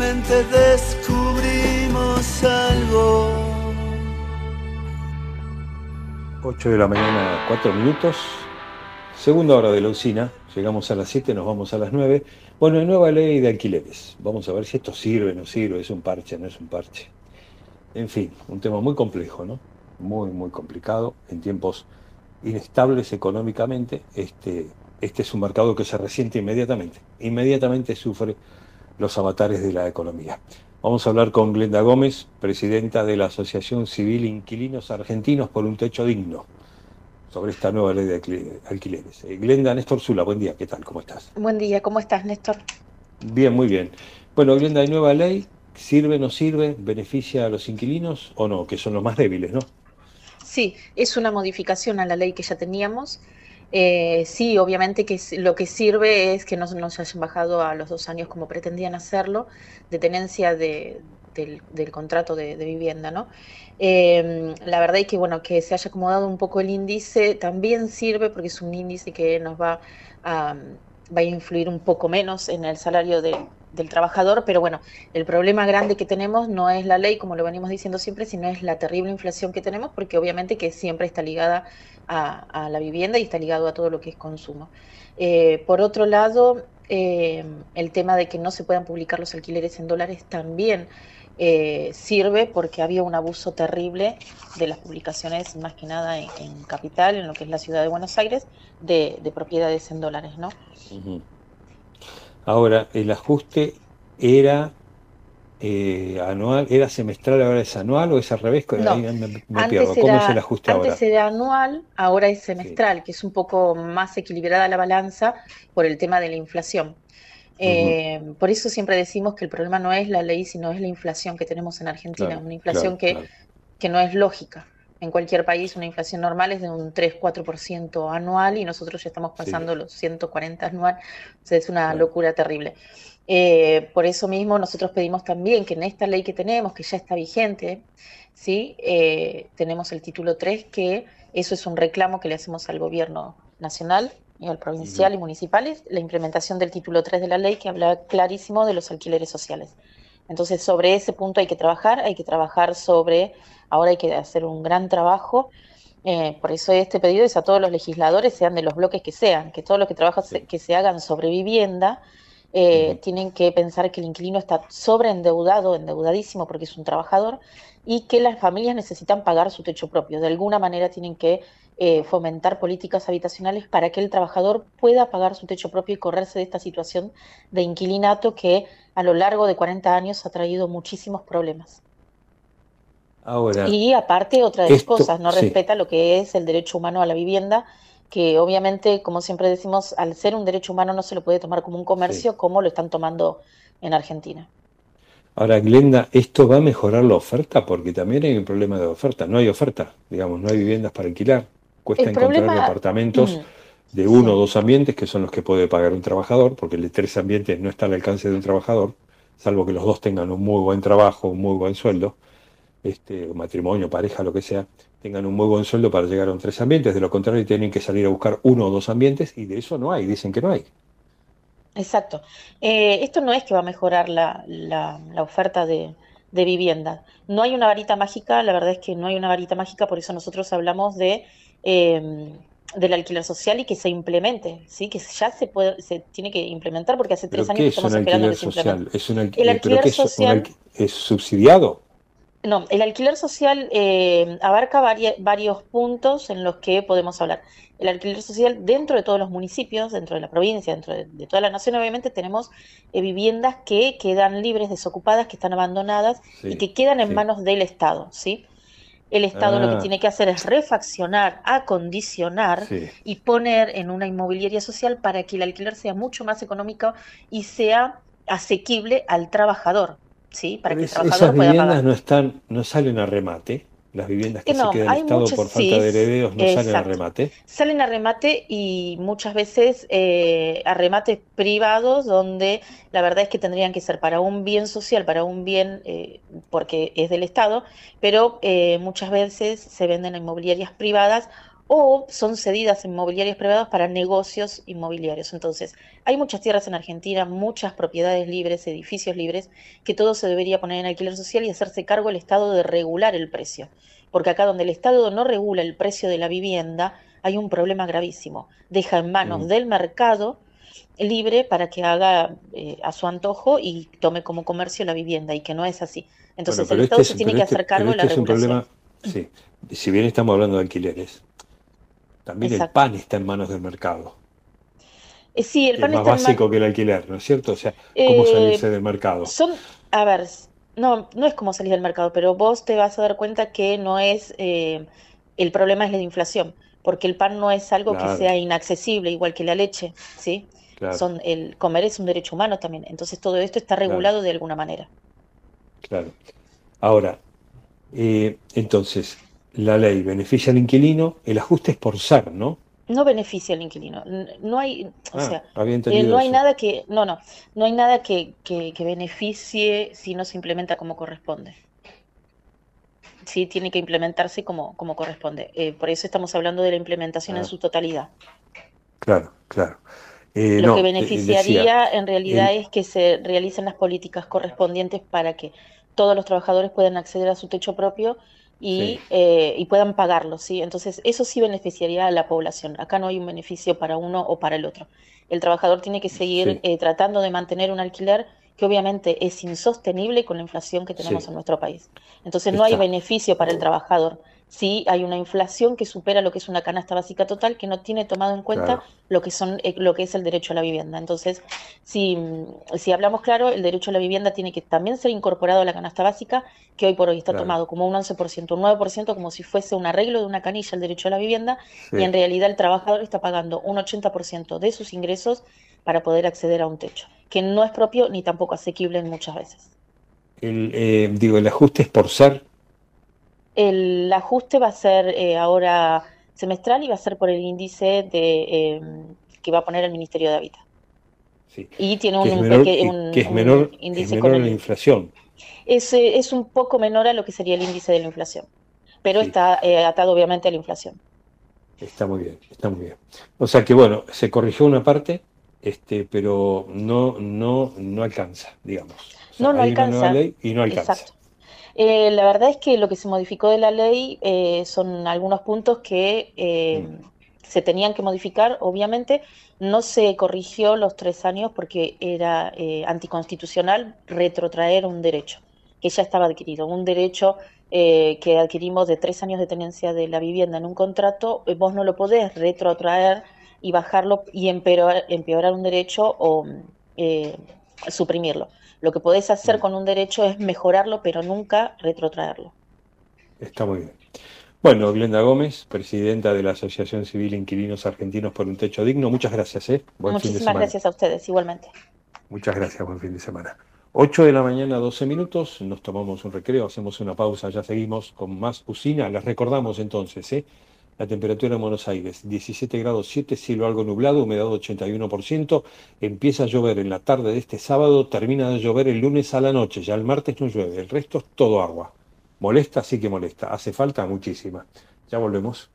Finalmente descubrimos algo. 8 de la mañana, 4 minutos. Segunda hora de la usina. Llegamos a las 7, nos vamos a las 9. Bueno, nueva ley de alquileres. Vamos a ver si esto sirve, no sirve, es un parche, no es un parche. En fin, un tema muy complejo, ¿no? Muy, muy complicado. En tiempos inestables económicamente, este, este es un mercado que se resiente inmediatamente. Inmediatamente sufre los avatares de la economía. Vamos a hablar con Glenda Gómez, presidenta de la Asociación Civil Inquilinos Argentinos por un Techo Digno, sobre esta nueva ley de alquil- alquileres. Eh, Glenda, Néstor Zula, buen día, ¿qué tal? ¿Cómo estás? Buen día, ¿cómo estás, Néstor? Bien, muy bien. Bueno, Glenda, hay nueva ley, ¿sirve, no sirve? ¿Beneficia a los inquilinos o no? Que son los más débiles, ¿no? Sí, es una modificación a la ley que ya teníamos. Eh, sí, obviamente que lo que sirve es que no nos hayan bajado a los dos años como pretendían hacerlo, de tenencia de- del, contrato de, vivienda, ¿no? Eh, la verdad es que, bueno, que se haya acomodado un poco el índice también sirve porque es un índice que nos va a, va a influir un poco menos en el salario de- del trabajador, pero bueno, el problema grande que tenemos no es la ley, como lo venimos diciendo siempre, sino es la terrible inflación que tenemos, porque obviamente que siempre está ligada a, la vivienda y está ligado a todo lo que es consumo. Eh, por otro lado, eh, el tema de que no se puedan publicar los alquileres en dólares también eh, sirve porque había un abuso terrible de las publicaciones, más que nada en, capital, en lo que es la ciudad de Buenos Aires, de, de propiedades en dólares, ¿no? Ujú. Ahora, el ajuste era eh, anual, era semestral, ahora es anual o es al revés, No, Ahí me, me Antes pierdo. ¿Cómo era, es el ajuste ahora? antes era anual, ahora es semestral, que es un poco más equilibrada la balanza por el tema de la inflación. Eh, por eso siempre decimos que el problema no es la ley, sino es la inflación que tenemos en Argentina, Claro, una inflación claro, que, claro. que no es lógica. En cualquier país una inflación normal es de un 3-4% anual y nosotros ya estamos pasando los 140 anual, o sea, es una locura terrible. Eh, por eso mismo nosotros pedimos también que en esta ley que tenemos, que ya está vigente, ¿sí? Eh, tenemos el título 3, que eso es un reclamo que le hacemos al gobierno nacional y al provincial y municipales, la implementación del título 3 de la ley que habla clarísimo de los alquileres sociales. Entonces, sobre ese punto hay que trabajar, hay que trabajar sobre, ahora hay que hacer un gran trabajo. eh, por eso este pedido es a todos los legisladores, sean de los bloques que sean, que todos los que trabajan que se hagan sobre vivienda, eh, tienen que pensar que el inquilino está sobreendeudado, endeudadísimo porque es un trabajador, y que las familias necesitan pagar su techo propio. De alguna manera tienen que eh, fomentar políticas habitacionales para que el trabajador pueda pagar su techo propio y correrse de esta situación de inquilinato que a lo largo de 40 años ha traído muchísimos problemas. Ahora, Y aparte, otra de las cosas, no sí. respeta lo que es el derecho humano a la vivienda, que obviamente, como siempre decimos, al ser un derecho humano no se lo puede tomar como un comercio como lo están tomando en Argentina. ahora, Glenda, ¿esto va a mejorar la oferta? Porque también hay un problema de oferta. No hay oferta, digamos, no hay viviendas para alquilar. Cuesta El encontrar problema- apartamentos Mm. De uno o dos ambientes, que son los que puede pagar un trabajador, porque el de tres ambientes no está al alcance de un trabajador, salvo que los dos tengan un muy buen trabajo, un muy buen sueldo, este, matrimonio, pareja, lo que sea, tengan un muy buen sueldo para llegar a un tres ambientes. De lo contrario, tienen que salir a buscar uno o dos ambientes y de eso no hay, dicen que no hay. Exacto. Eh, esto no es que va a mejorar la, la- oferta de, de vivienda. No hay una varita mágica, la verdad es que no hay una varita mágica, por eso nosotros hablamos de eh, del alquiler social y que se implemente, ¿sí? que ya se puede, se tiene que implementar porque hace tres ¿Pero años que es estamos esperando que se implemente. ¿Es un El eh, pero alquiler es, social- ¿Es subsidiado? No, el alquiler social eh, abarca varios puntos en los que podemos hablar. El alquiler social dentro de todos los municipios, dentro de la provincia, dentro de, de toda la nación, obviamente tenemos eh, viviendas que quedan libres, desocupadas, que están abandonadas y que quedan en sí. manos del Estado, ¿sí? El Estado lo Ah. que tiene que hacer es refaccionar, acondicionar Sí. y poner en una inmobiliaria social para que el alquiler sea mucho más económico y sea asequible al trabajador, ¿sí? Para que el Es- trabajador esas pueda viviendas pagar. no están, no salen a remate. Las viviendas que Que no, se queda el hay Estado por falta sí, de herederos no salen a remate. Salen a remate y muchas veces eh, a remates privados donde la verdad es que tendrían que ser para un bien social, para un bien eh, porque es del Estado, pero eh, muchas veces se venden a inmobiliarias privadas o son cedidas en inmobiliarias privadas para negocios inmobiliarios. Entonces, hay muchas tierras en Argentina, muchas propiedades libres, edificios libres, que todo se debería poner en alquiler social y hacerse cargo el Estado de regular el precio. Porque acá donde el Estado no regula el precio de la vivienda, hay un problema gravísimo. Deja en manos Mm. del mercado libre para que haga eh, a su antojo y tome como comercio la vivienda, y que no es así. Entonces, Bueno, el pero Estado este se tiene que este- hacer cargo de la este es un regulación. problema, sí. Si bien estamos hablando de alquileres, también el pan está en manos del mercado. Eh, sí, el pan es más está básico que el alquiler, ¿no es cierto? O sea, ¿cómo Eh, salirse del mercado? Son, a ver, no, no es como salir del mercado, pero vos te vas a dar cuenta que no es, eh, el problema es la inflación, porque el pan no es algo Claro. que sea inaccesible, igual que la leche, ¿sí? Claro. Son, el comer es un derecho humano también, entonces todo esto está Claro. regulado de alguna manera. Claro. Ahora, entonces, la ley beneficia al inquilino, el ajuste es por ser, ¿no? No beneficia al inquilino, no hay, o Ah, sea, eh, no hay eso. nada que, no, no, no hay nada que, que, que beneficie si no se implementa como corresponde. Sí, tiene que implementarse como, como corresponde. Eh, por eso estamos hablando de la implementación en Ah. su totalidad. Claro, claro. Eh, Lo no, que beneficiaría decía, en realidad el- es que se realicen las políticas correspondientes para que todos los trabajadores puedan acceder a su techo propio y, Sí. eh, y puedan pagarlo, ¿sí? Entonces, eso sí beneficiaría a la población. Acá no hay un beneficio para uno o para el otro. El trabajador tiene que seguir Sí. eh, tratando de mantener un alquiler que obviamente es insostenible con la inflación que tenemos Sí. en nuestro país. Entonces, no hay beneficio para el trabajador. Sí hay una inflación que supera lo que es una canasta básica total que no tiene tomado en cuenta Claro. lo que son eh, lo que es el derecho a la vivienda. Entonces, si, si hablamos claro, el derecho a la vivienda tiene que también ser incorporado a la canasta básica, que hoy por hoy está Claro. tomado como un 11%, un 9%, como si fuese un arreglo de una canilla el derecho a la vivienda, Sí. y en realidad el trabajador está pagando un 80% de sus ingresos para poder acceder a un techo, que no es propio ni tampoco asequible en muchas veces. el, eh, digo, el ajuste es por ser, El ajuste va a ser eh, ahora semestral y va a ser por el índice de, eh, que va a poner el Ministerio de Hábitat. sí, Y tiene que un, es menor, que- un- que es un menor, es índice menor con a la inflación. es, eh, es un poco menor a lo que sería el índice de la inflación, pero Sí. está eh, atado obviamente a la inflación. Está muy bien, está muy bien. O sea que bueno, se corrigió una parte, este, pero no, no, no alcanza, digamos. O sea, No, no hay una nueva alcanza. ley y no alcanza. Exacto. Eh, la verdad es que lo que se modificó de la ley eh, son algunos puntos que eh, Mm. se tenían que modificar, obviamente. No se corrigió los tres años porque era eh, anticonstitucional retrotraer un derecho que ya estaba adquirido, un derecho eh, que adquirimos de tres años de tenencia de la vivienda en un contrato, vos no lo podés retrotraer y bajarlo y empeorar, empeorar un derecho o eh, suprimirlo. Lo que podés hacer Mm. con un derecho es mejorarlo, pero nunca retrotraerlo. Está muy bien. Bueno, Glenda Gómez, presidenta de la Asociación Civil Inquilinos Argentinos por un Techo Digno, muchas gracias, ¿eh? Buen fin de Muchísimas semana. gracias a ustedes, igualmente. Muchas gracias, buen fin de semana. 8 de la mañana, 12 minutos, nos tomamos un recreo, hacemos una pausa, ya seguimos con más usina. Les recordamos entonces, ¿eh? La temperatura en Buenos Aires, 17 grados 7, cielo algo nublado, humedad 81%. Empieza a llover en la tarde de este sábado, termina de llover el lunes a la noche, ya el martes no llueve, el resto es todo agua. Molesta, sí que molesta, hace falta muchísima. Ya volvemos.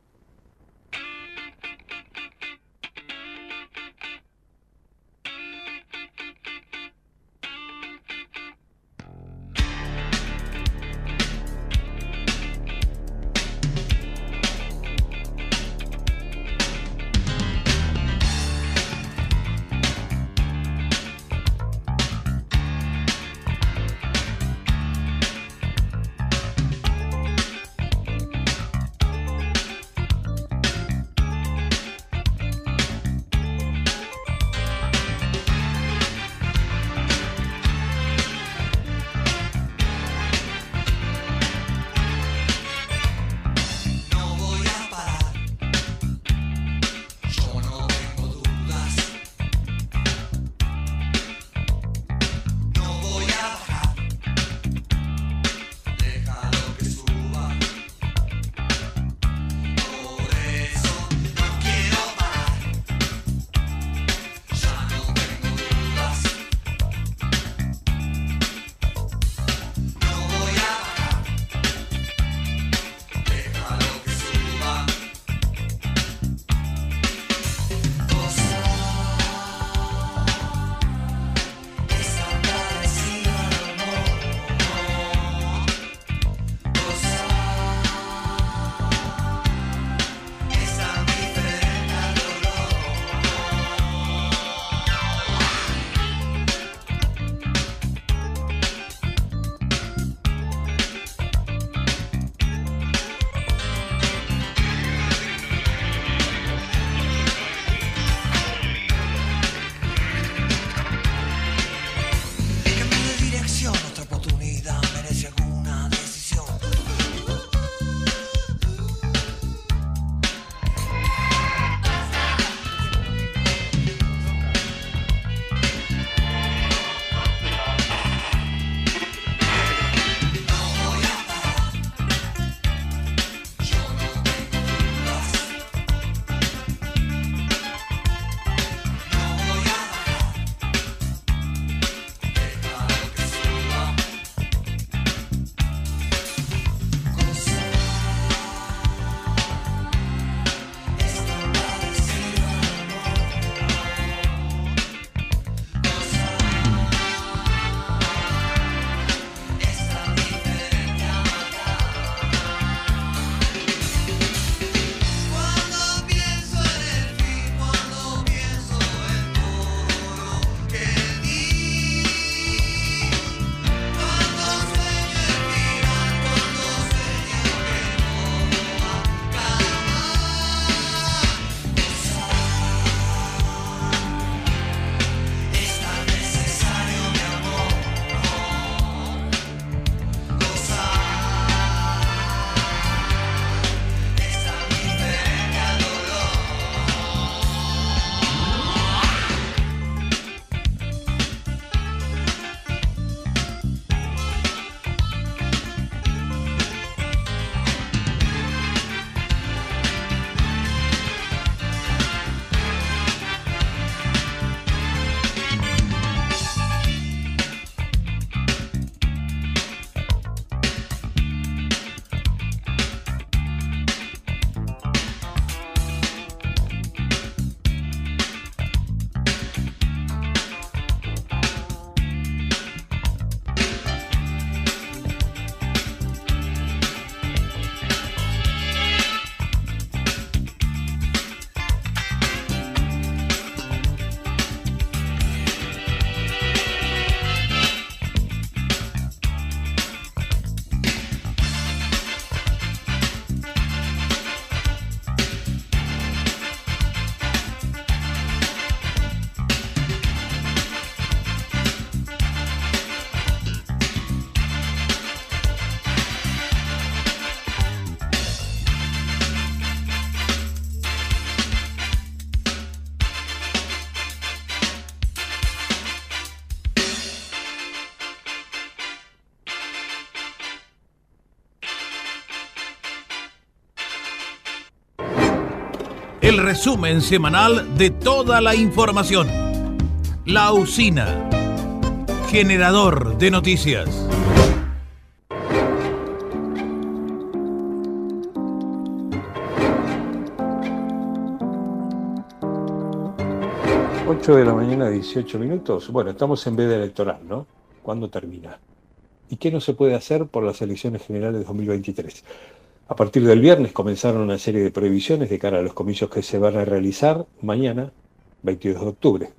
Resumen semanal de toda la información. La usina, generador de noticias. de la mañana, 18 minutos. Bueno, estamos en veda electoral, ¿no? ¿Cuándo termina? ¿Y qué no se puede hacer por las elecciones generales de 2023? A partir del viernes comenzaron una serie de prohibiciones de cara a los comicios que se van a realizar mañana, 22 de octubre.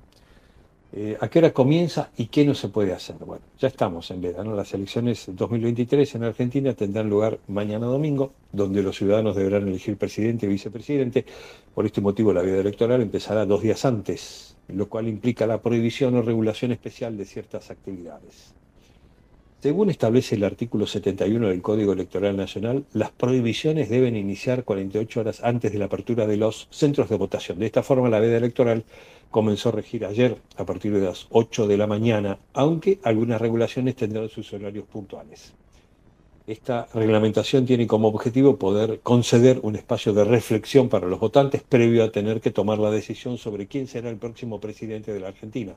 Eh, ¿A qué hora comienza y qué no se puede hacer? Bueno, ya estamos en veda, ¿no? Las elecciones 2023 en Argentina tendrán lugar mañana domingo, donde los ciudadanos deberán elegir presidente y vicepresidente. Por este motivo, la veda electoral empezará dos días antes lo cual implica la prohibición o regulación especial de ciertas actividades. Según establece el artículo 71 del Código Electoral Nacional, las prohibiciones deben iniciar 48 horas antes de la apertura de los centros de votación. De esta forma, la veda electoral comenzó a regir ayer a partir de las 8 de la mañana, aunque algunas regulaciones tendrán sus horarios puntuales. Esta reglamentación tiene como objetivo poder conceder un espacio de reflexión para los votantes previo a tener que tomar la decisión sobre quién será el próximo presidente de la Argentina.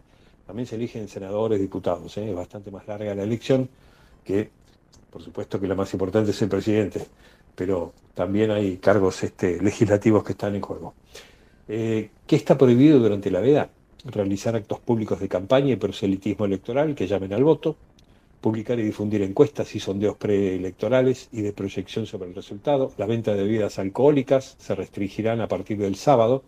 También se eligen senadores, diputados. ¿eh? Es bastante más larga la elección que, por supuesto, que la más importante es el presidente, pero también hay cargos este, legislativos que están en juego. Eh, ¿Qué está prohibido durante la veda? Realizar actos públicos de campaña y proselitismo electoral que llamen al voto, publicar y difundir encuestas y sondeos preelectorales y de proyección sobre el resultado. La venta de bebidas alcohólicas se restringirán a partir del sábado.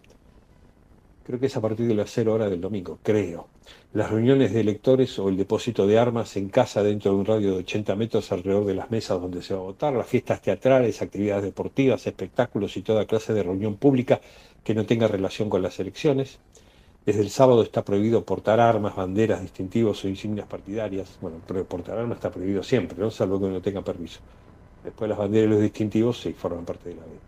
Creo que es a partir de las 0 horas del domingo, creo. Las reuniones de electores o el depósito de armas en casa dentro de un radio de 80 metros alrededor de las mesas donde se va a votar, las fiestas teatrales, actividades deportivas, espectáculos y toda clase de reunión pública que no tenga relación con las elecciones. Desde el sábado está prohibido portar armas, banderas, distintivos o insignias partidarias. Bueno, pero portar armas está prohibido siempre, ¿no? salvo que no tenga permiso. Después las banderas y los distintivos sí forman parte de la ley.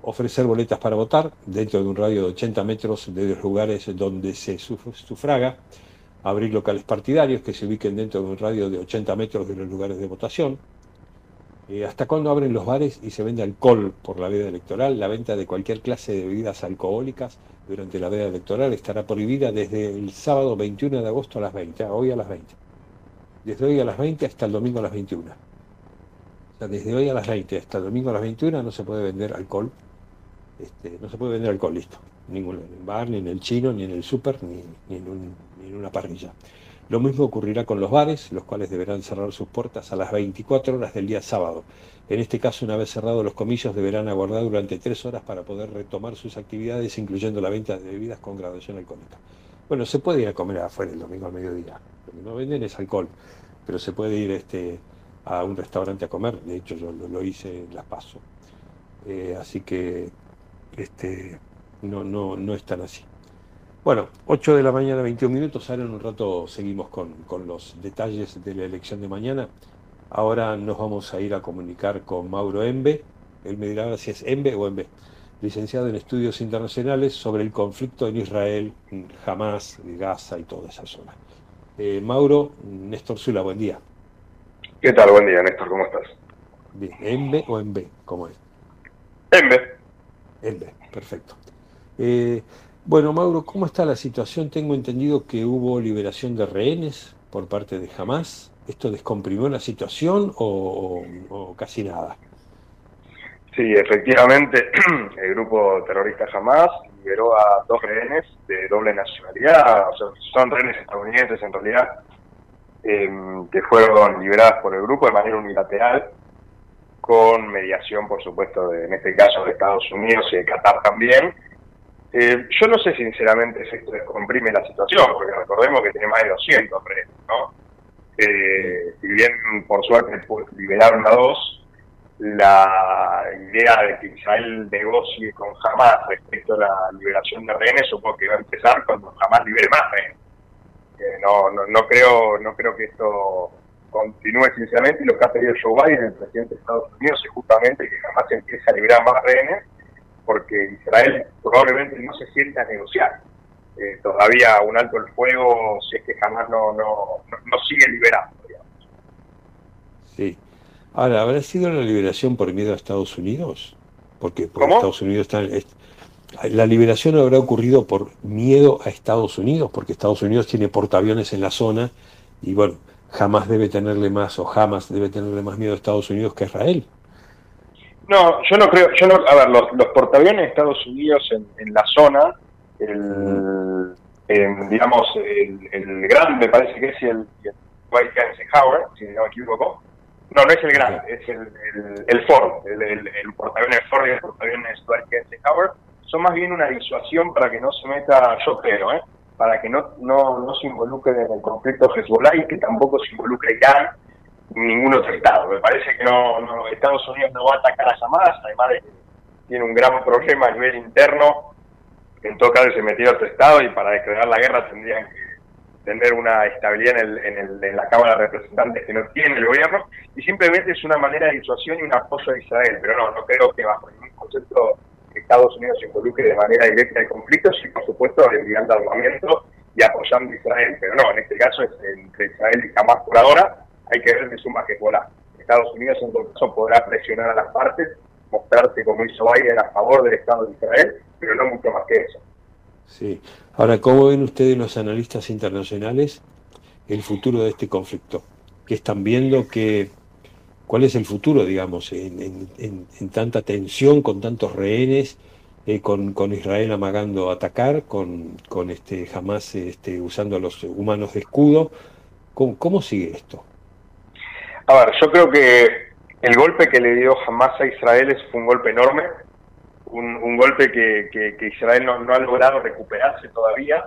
Ofrecer boletas para votar dentro de un radio de 80 metros de los lugares donde se sufraga. Abrir locales partidarios que se ubiquen dentro de un radio de 80 metros de los lugares de votación. Eh, ¿Hasta cuándo abren los bares y se vende alcohol por la veda electoral? La venta de cualquier clase de bebidas alcohólicas durante la veda electoral estará prohibida desde el sábado 21 de agosto a las 20, ah, hoy a las 20. Desde hoy a las 20 hasta el domingo a las 21. O sea, desde hoy a las 20 hasta el domingo a las 21 no se puede vender alcohol. Este, no se puede vender alcohol, listo. Ningún, en el bar, ni en el chino, ni en el súper, ni, en ni en una parrilla. Lo mismo ocurrirá con los bares, los cuales deberán cerrar sus puertas a las 24 horas del día sábado. En este caso, una vez cerrados los comicios, deberán aguardar durante tres horas para poder retomar sus actividades, incluyendo la venta de bebidas con graduación alcohólica. Bueno, se puede ir a comer afuera el domingo al mediodía. Lo que no venden es alcohol, pero se puede ir este, a un restaurante a comer. De hecho, yo lo, hice en Las Paso. Eh, así que este, no, no, no es tan así. Bueno, 8 de la mañana, 21 minutos. Ahora en un rato seguimos con, con los detalles de la elección de mañana. Ahora nos vamos a ir a comunicar con Mauro Embe. Él me dirá si es Embe o Embe. Licenciado en Estudios Internacionales sobre el conflicto en Israel, Hamas, Gaza y toda esa zona. Eh, Mauro, Néstor Zula, buen día. ¿Qué tal? Buen día, Néstor, ¿cómo estás? Bien, ¿Embe o Embe? ¿Cómo es? Embe. Embe, perfecto. Eh, bueno, Mauro, ¿cómo está la situación? Tengo entendido que hubo liberación de rehenes por parte de Hamas. ¿Esto descomprimió la situación o, casi nada? Sí, efectivamente, <clears throat> el grupo terrorista Hamas liberó a dos rehenes de doble nacionalidad, o sea, son rehenes estadounidenses en realidad, em, que fueron liberadas por el grupo de manera unilateral, con mediación, por supuesto, en este caso de Estados Unidos y de Qatar también. Eh, yo no sé sinceramente si esto descomprime la situación, porque recordemos que tiene más de 200 rehenes, ¿no? Eh, si bien por suerte liberaron a dos, la idea de que Israel negocie con Hamas respecto a la liberación de rehenes supongo que va a empezar cuando Hamas libere más rehenes. Eh, no, no, no, creo, no creo que esto continúe sinceramente y lo que ha pedido Joe Biden, el presidente de Estados Unidos, es justamente que Hamas empiece a liberar más rehenes porque Israel probablemente no se sienta a negociar. Eh, todavía un alto el fuego si es que jamás no, no, no, sigue liberando. Sí. Ahora, ¿habrá sido la liberación por miedo a Estados Unidos? Porque, Estados Unidos está, la liberación habrá ocurrido por miedo a Estados Unidos, porque Estados Unidos tiene portaaviones en la zona y bueno, jamás debe tenerle más o jamás debe tenerle más miedo a Estados Unidos que a Israel. No, yo no creo, yo no, a ver, los, los portaaviones de Estados Unidos en, en la zona, el, digamos, el, el gran, me parece que es el, el White Eisenhower, si no me equivoco, no, no es el gran, es el, el, el Ford, el, el, el portaaviones Ford y el portaaviones Dwight Eisenhower, son más bien una disuasión para que no se meta, yo creo, ¿eh? para que no, no, no se involucre en el conflicto Hezbollah y que tampoco se involucre Irán ningún otro Estado. Me parece que no, no Estados Unidos no va a atacar a Hamas, además de que tiene un gran problema a nivel interno, en todo caso se metió a otro Estado y para declarar la guerra tendrían que tener una estabilidad en, el, en, el, en la Cámara de Representantes que no tiene el gobierno, y simplemente es una manera de disuasión y un apoyo a Israel, pero no, no creo que bajo ningún concepto Estados Unidos se involucre de manera directa en el conflicto, sí, por supuesto, enviando armamento y apoyando a Israel, pero no, en este caso es entre Israel y Hamas por ahora, hay que ver de suma que volar. Estados Unidos en todo caso podrá presionar a las partes, mostrarse como hizo Biden a favor del Estado de Israel, pero no mucho más que eso. Sí. Ahora, ¿cómo ven ustedes los analistas internacionales el futuro de este conflicto? ¿Qué están viendo? que ¿Cuál es el futuro, digamos, en, tanta tensión, con tantos rehenes, eh, con, Israel amagando atacar, con, este Hamas este, usando a los humanos de escudo? ¿Cómo, ¿Cómo sigue esto? A ver, yo creo que el golpe que le dio Hamas a Israel es, fue un golpe enorme, un, golpe que, Israel no, no, ha logrado recuperarse todavía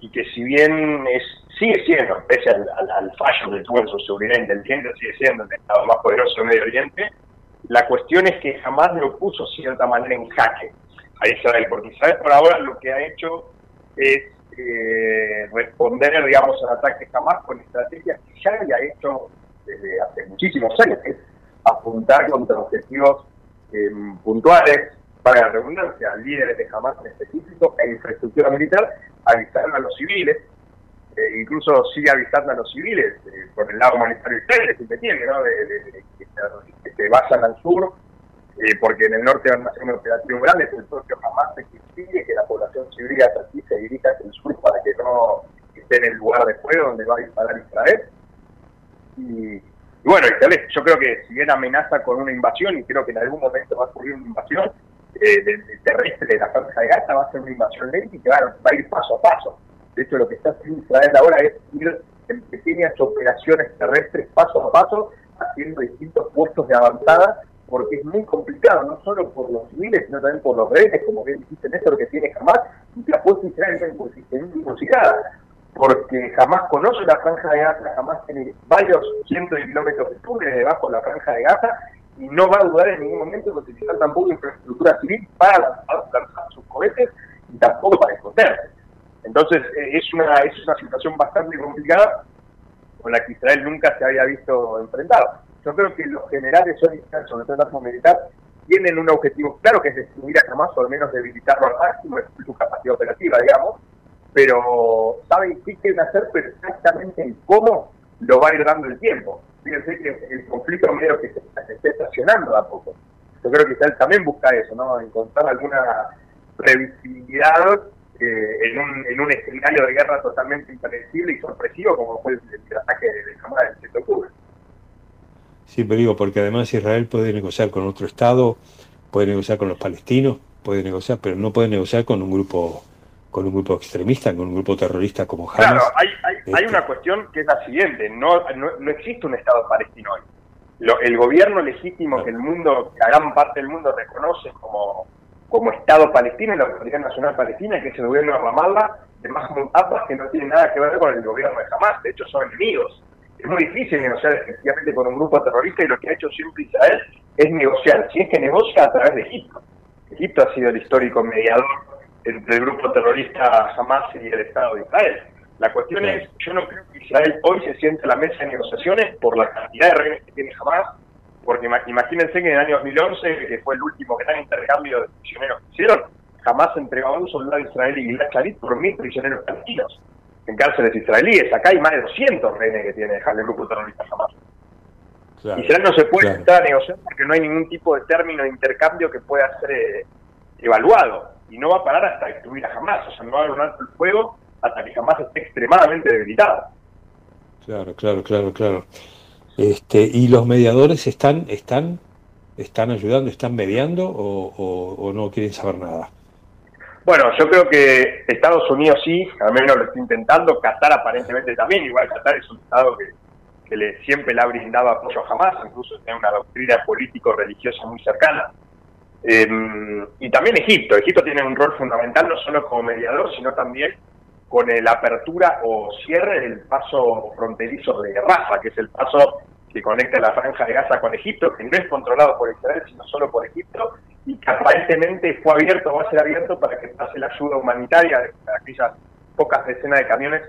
y que si bien es sigue siendo, pese al, al, al fallo de tuvo en su seguridad inteligente, sigue siendo el Estado más poderoso del Medio Oriente, la cuestión es que jamás lo puso de cierta manera en jaque a Israel, porque Israel por ahora lo que ha hecho es eh, responder, digamos, al ataque jamás con estrategias que ya había hecho desde hace muchísimos años, que es apuntar contra objetivos eh, puntuales, para la redundancia, líderes de Hamas en específico e infraestructura militar, avisando a los civiles, eh, incluso sigue avisando a los civiles eh, por el lado humanitario Israel, si se entiende, ¿no? De, que, se vayan al sur, eh, porque en el norte van a hacer un operativo grande, el propio Hamas que exige que la población civil aquí se dirija hacia el sur para que no esté en el lugar de fuego donde va a disparar Israel. Y, y bueno, yo creo que si bien amenaza con una invasión, y creo que en algún momento va a ocurrir una invasión, eh, terrestre de la franja de Gaza va a ser una invasión lenta y que va, a ir paso a paso. De hecho, lo que está haciendo Israel ahora es ir en pequeñas operaciones terrestres paso a paso, haciendo distintos puestos de avanzada, porque es muy complicado, no solo por los civiles, sino también por los rehenes, como bien dijiste Néstor, que tiene jamás, y que ha puesto Israel en encrucijada, porque jamás conoce la franja de Gaza, jamás tiene varios cientos de kilómetros de túneles debajo de la franja de Gaza, y no va a dudar en ningún momento en utilizar tampoco infraestructura civil para lanzar, lanzar sus cohetes y tampoco para esconderse. Entonces eh, es una es una situación bastante complicada con la que Israel nunca se había visto enfrentado. Yo creo que los generales hoy, sobre todo el arco militar, tienen un objetivo claro que es destruir a Hamas o al menos debilitarlo al máximo, su capacidad operativa, digamos, pero saben qué quieren hacer, pero exactamente cómo lo va a ir dando el tiempo fíjense que el conflicto medio que se, está estacionando a poco. Yo creo que Israel también busca eso, ¿no? Encontrar alguna previsibilidad eh, en, un, en un escenario de guerra totalmente impredecible y sorpresivo como fue el, ataque de Hamas del 7 de octubre. Sí, pero digo, porque además Israel puede negociar con otro Estado, puede negociar con los palestinos, puede negociar, pero no puede negociar con un grupo con un grupo extremista, con un grupo terrorista como Hamas. Claro, hay, hay, este... hay una cuestión que es la siguiente, no, no, no existe un Estado palestino hoy. Lo, el gobierno legítimo que el mundo, que gran parte del mundo reconoce como, como Estado palestino y la Autoridad Nacional Palestina, que es el gobierno de Ramallah, de Mahmoud Abbas, que no tiene nada que ver con el gobierno de Hamas, de hecho son enemigos. Es muy difícil negociar efectivamente con un grupo terrorista y lo que ha hecho siempre Israel es negociar, si es que negocia a través de Egipto. Egipto ha sido el histórico mediador entre el grupo terrorista Hamas y el Estado de Israel. La cuestión es, yo no creo que Israel hoy se siente a la mesa de negociaciones por la cantidad de rehenes que tiene Hamas, porque imagínense que en el año 2011, que fue el último gran intercambio de prisioneros que hicieron, Hamas entregó a un soldado israelí y Gilad Shalit por mil prisioneros palestinos en cárceles israelíes. Acá hay más de 200 rehenes que tiene el grupo terrorista Hamas. Claro, Israel no se puede claro. sentar a negociar porque no hay ningún tipo de término de intercambio que pueda ser eh, evaluado y no va a parar hasta destruir a jamás, o sea, no va a haber un alto el fuego hasta que jamás esté extremadamente debilitado. Claro, claro, claro, claro. Este, ¿Y los mediadores están, están, están ayudando, están mediando o, o- o no quieren saber nada? Bueno, yo creo que Estados Unidos sí, al menos lo está intentando, Qatar aparentemente también, igual Qatar es un Estado que, que le, siempre le ha brindado apoyo a Hamas, incluso tiene una doctrina político-religiosa muy cercana. Eh, y también Egipto, Egipto tiene un rol fundamental no solo como mediador, sino también con la apertura o cierre del paso fronterizo de Rafa, que es el paso que conecta la franja de Gaza con Egipto, que no es controlado por Israel, sino solo por Egipto, y que aparentemente fue abierto, va a ser abierto para que pase la ayuda humanitaria, de aquellas pocas decenas de camiones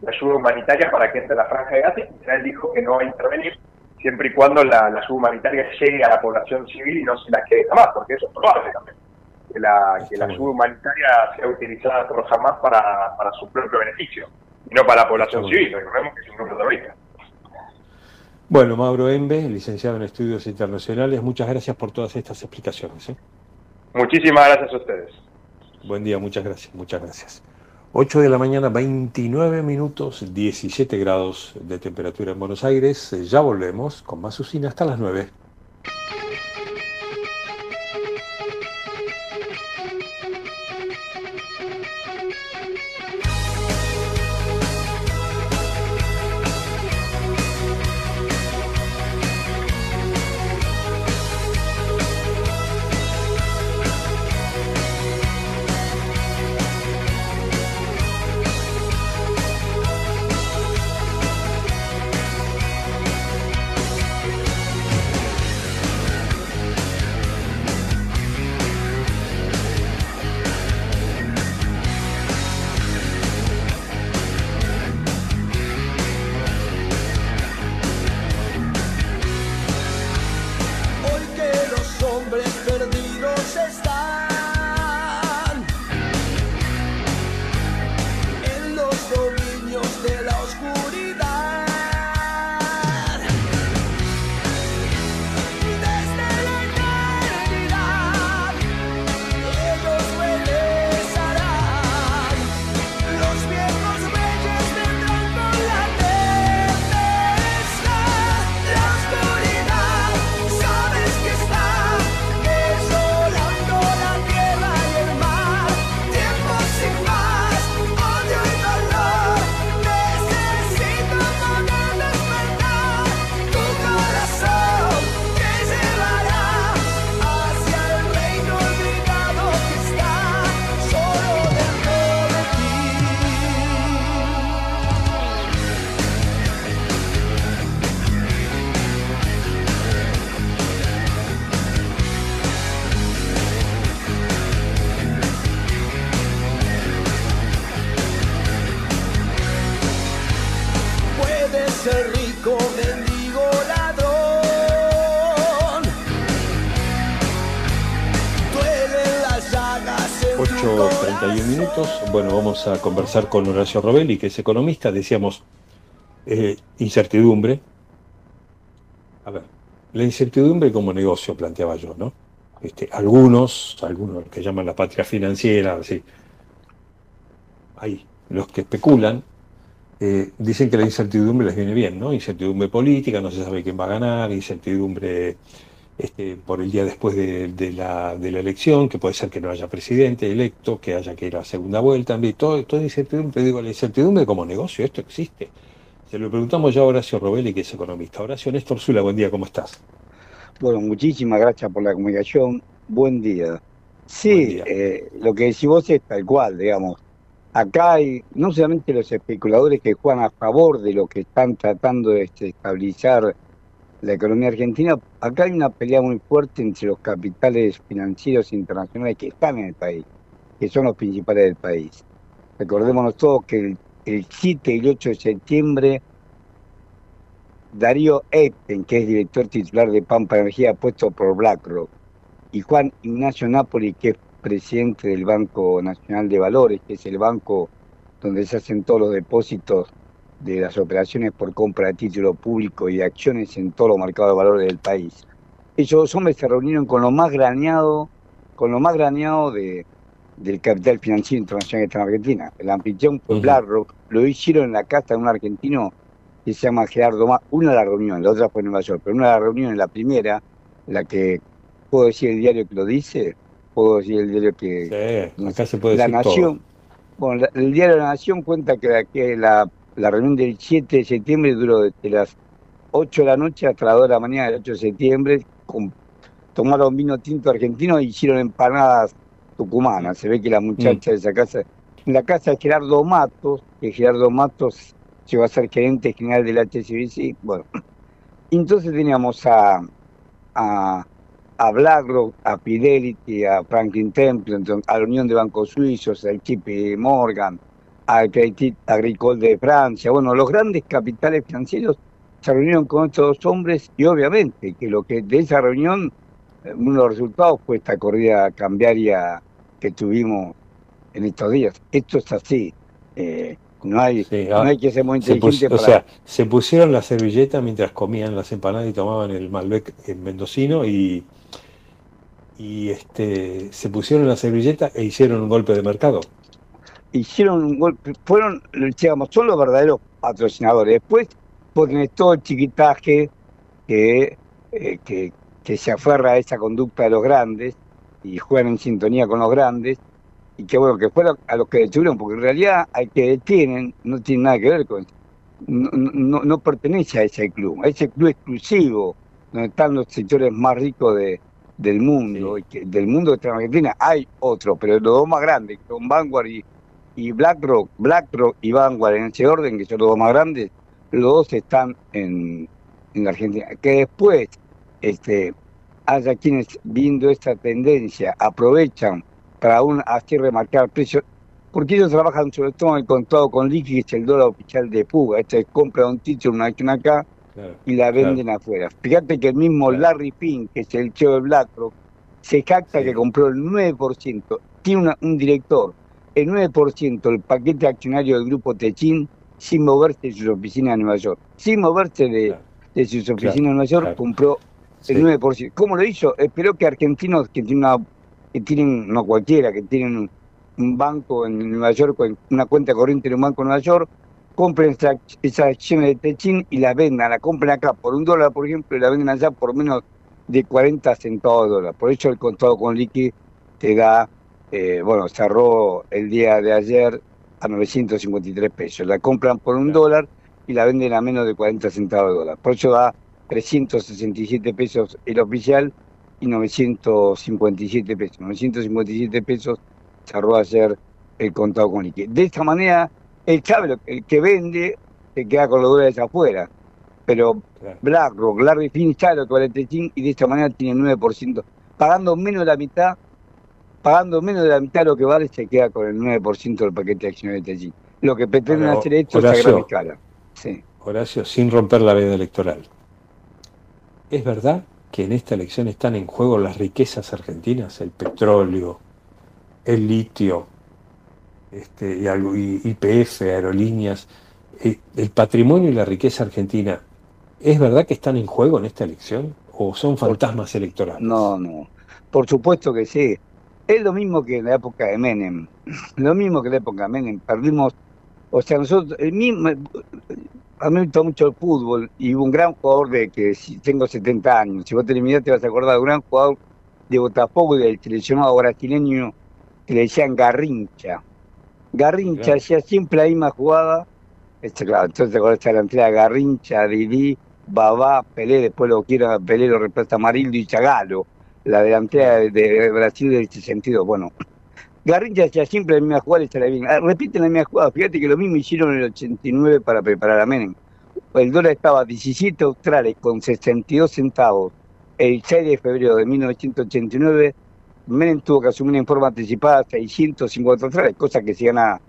de ayuda humanitaria para que entre la franja de Gaza. Israel dijo que no va a intervenir siempre y cuando la, la ayuda humanitaria llegue a la población civil y no se la quede jamás, porque eso es probable también. Que la, que la ayuda humanitaria sea utilizada por Hamas para, para su propio beneficio y no para la población civil. Recordemos que es un grupo terrorista. Bueno, Mauro Embe, licenciado en Estudios Internacionales, muchas gracias por todas estas explicaciones. ¿eh? Muchísimas gracias a ustedes. Buen día, muchas gracias, muchas gracias. 8 de la mañana, 29 minutos, 17 grados de temperatura en Buenos Aires. Ya volvemos con más usina hasta las 9. A conversar con Horacio Robelli, que es economista. Decíamos, eh, incertidumbre. A ver, la incertidumbre como negocio, planteaba yo, ¿no? Este, algunos, algunos que llaman la patria financiera, así, hay los que especulan, eh, dicen que la incertidumbre les viene bien, ¿no? Incertidumbre política, no se sabe quién va a ganar, incertidumbre este, por el día después de, de la, de la elección, que puede ser que no haya presidente electo, que haya que ir a segunda vuelta, en fin, todo, toda incertidumbre, digo, la incertidumbre como negocio, esto existe. Se lo preguntamos ya a Horacio Robelli, que es economista. Horacio Néstor Zula, buen día, ¿cómo estás? Bueno, muchísimas gracias por la comunicación. Buen día. Sí, eh, lo que decís vos es tal cual, digamos. Acá hay no solamente los especuladores que juegan a favor de lo que están tratando de estabilizar la economía argentina, acá hay una pelea muy fuerte entre los capitales financieros internacionales que están en el país, que son los principales del país. Recordémonos todos que el, el 7 y el 8 de septiembre Darío Epten, que es director titular de Pampa Energía, puesto por BlackRock, y Juan Ignacio Napoli, que es presidente del Banco Nacional de Valores, que es el banco donde se hacen todos los depósitos de las operaciones por compra de título público y de acciones en todos los mercados de valores del país. Esos dos hombres se reunieron con lo más graneado, con lo más graneado de, del capital financiero internacional que está en Argentina. El anfitrión fue BlackRock, lo hicieron en la casa de un argentino que se llama Gerardo Más, una de las reuniones, la otra fue en Nueva York, pero una de las reuniones, la primera, la que puedo decir el diario que lo dice, puedo decir el diario que... Sí, acá se puede la decir Nación, bueno, la- el diario de la Nación cuenta que, la, que la, la reunión del 7 de septiembre duró desde las 8 de la noche hasta las 2 de la mañana del 8 de septiembre, con- tomaron vino tinto argentino e hicieron empanadas tucumanas. Se ve que la muchacha de esa casa, en la casa de Gerardo Matos, que Gerardo Matos llegó a ser gerente general del HSBC, bueno, <clears throat> entonces teníamos a, a, a BlackRock, a Fidelity, a Franklin Templeton, a la Unión de Bancos Suizos, al JP Morgan, Agricole de Francia. Bueno, los grandes capitales financieros se reunieron con estos dos hombres y obviamente que lo que de esa reunión, eh, uno de los resultados fue esta corrida cambiaria que tuvimos en estos días. Esto es así. eh, no hay, no hay que ser muy Se pus- inteligente o para... sea, se pusieron la servilleta mientras comían las empanadas y tomaban el Malbec en mendocino y, y este, se pusieron la servilleta e hicieron un golpe de mercado. Hicieron un golpe, fueron, digamos, son los verdaderos patrocinadores. Después, porque todo el chiquitaje que, eh, que, que se aferra a esa conducta de los grandes y juegan en sintonía con los grandes, y que bueno, que fueron a los que detuvieron, porque en realidad al que detienen no tiene nada que ver con no, no, no pertenece a ese club, a ese club exclusivo, donde están los sectores más ricos de, del mundo, y que, del mundo en Argentina, hay otro, pero los dos más grandes, que son Vanguard y, y BlackRock, BlackRock y Vanguard en ese orden, que son los dos más grandes, los dos están en, en Argentina. Que después este, haya quienes viendo esta tendencia aprovechan para aún así remarcar precios, porque ellos trabajan sobre todo en el contado con liqui, que es el dólar oficial de fuga, este es compra un título, una acción acá y la venden afuera. Fíjate que el mismo Larry Fink, que es el CEO de BlackRock, se jacta que compró el 9%, tiene una- un director, el 9% del paquete accionario del grupo Techin sin moverse de sus oficinas en Nueva York. Sin moverse de, de sus oficinas en Nueva York, compró el 9%. ¿Cómo lo hizo? Esperó que argentinos que tienen, una, que tienen no cualquiera, que tienen un, banco en Nueva York, una cuenta corriente en un banco en Nueva York, compren esa- esas acciones de Techin y las vendan, la compren acá por un dólar, por ejemplo, y la venden allá por menos de 40 centavos de dólar. Por eso el contado con liqui te da, eh, bueno, cerró el día de ayer a 953 pesos. La compran por un dólar y la venden a menos de 40 centavos de dólar. Por eso da 367 pesos el oficial y 957 pesos. 957 pesos cerró ayer el contado con liqui. De esta manera, el sabe el que vende se queda con los dólares afuera. Pero BlackRock, Larry Fink sabe lo que vale Techin y de esta manera tiene 9%. Pagando menos de la mitad, pagando menos de la mitad de lo que vale, se queda con el 9% del paquete de acciones de Techin. Lo que pretenden Ahora, hacer esto es a Horacio. gran escala. Sí. Horacio, sin romper la veda electoral. ¿Es verdad que en esta elección están en juego las riquezas argentinas? El petróleo, el litio, este, y algo, IPF, aerolíneas, eh, el patrimonio y la riqueza argentina. ¿Es verdad que están en juego en esta elección? ¿O son fantasmas electorales? No, no. Por supuesto que sí. Es lo mismo que en la época de Menem. <laughs> Lo mismo que en la época de Menem. Perdimos, o sea, nosotros, el mismo, a mí me gusta mucho el fútbol y hubo un gran jugador de que tengo 70 años, si vos te mirás te vas a acordar de un gran jugador de Botafogo del seleccionado brasileño que le decían Garrincha. Garrincha Claro. hacía siempre la misma jugada. Este, claro, entonces te acordás de la entrada Garrincha, Didi, Babá, Pelé, después lo quiero Pelé lo reemplaza Marildo y Chagalo, la delantera de, Brasil en este sentido. Bueno, Garrincha hacía siempre la misma jugada y se la bien. Ah, Repiten la misma jugada, fíjate que lo mismo hicieron en el 89 para preparar a Menem. El dólar estaba a 17 australes con 62 centavos el 6 de febrero de 1989. Menem tuvo que asumir en forma anticipada 650 australes, cosa que si gana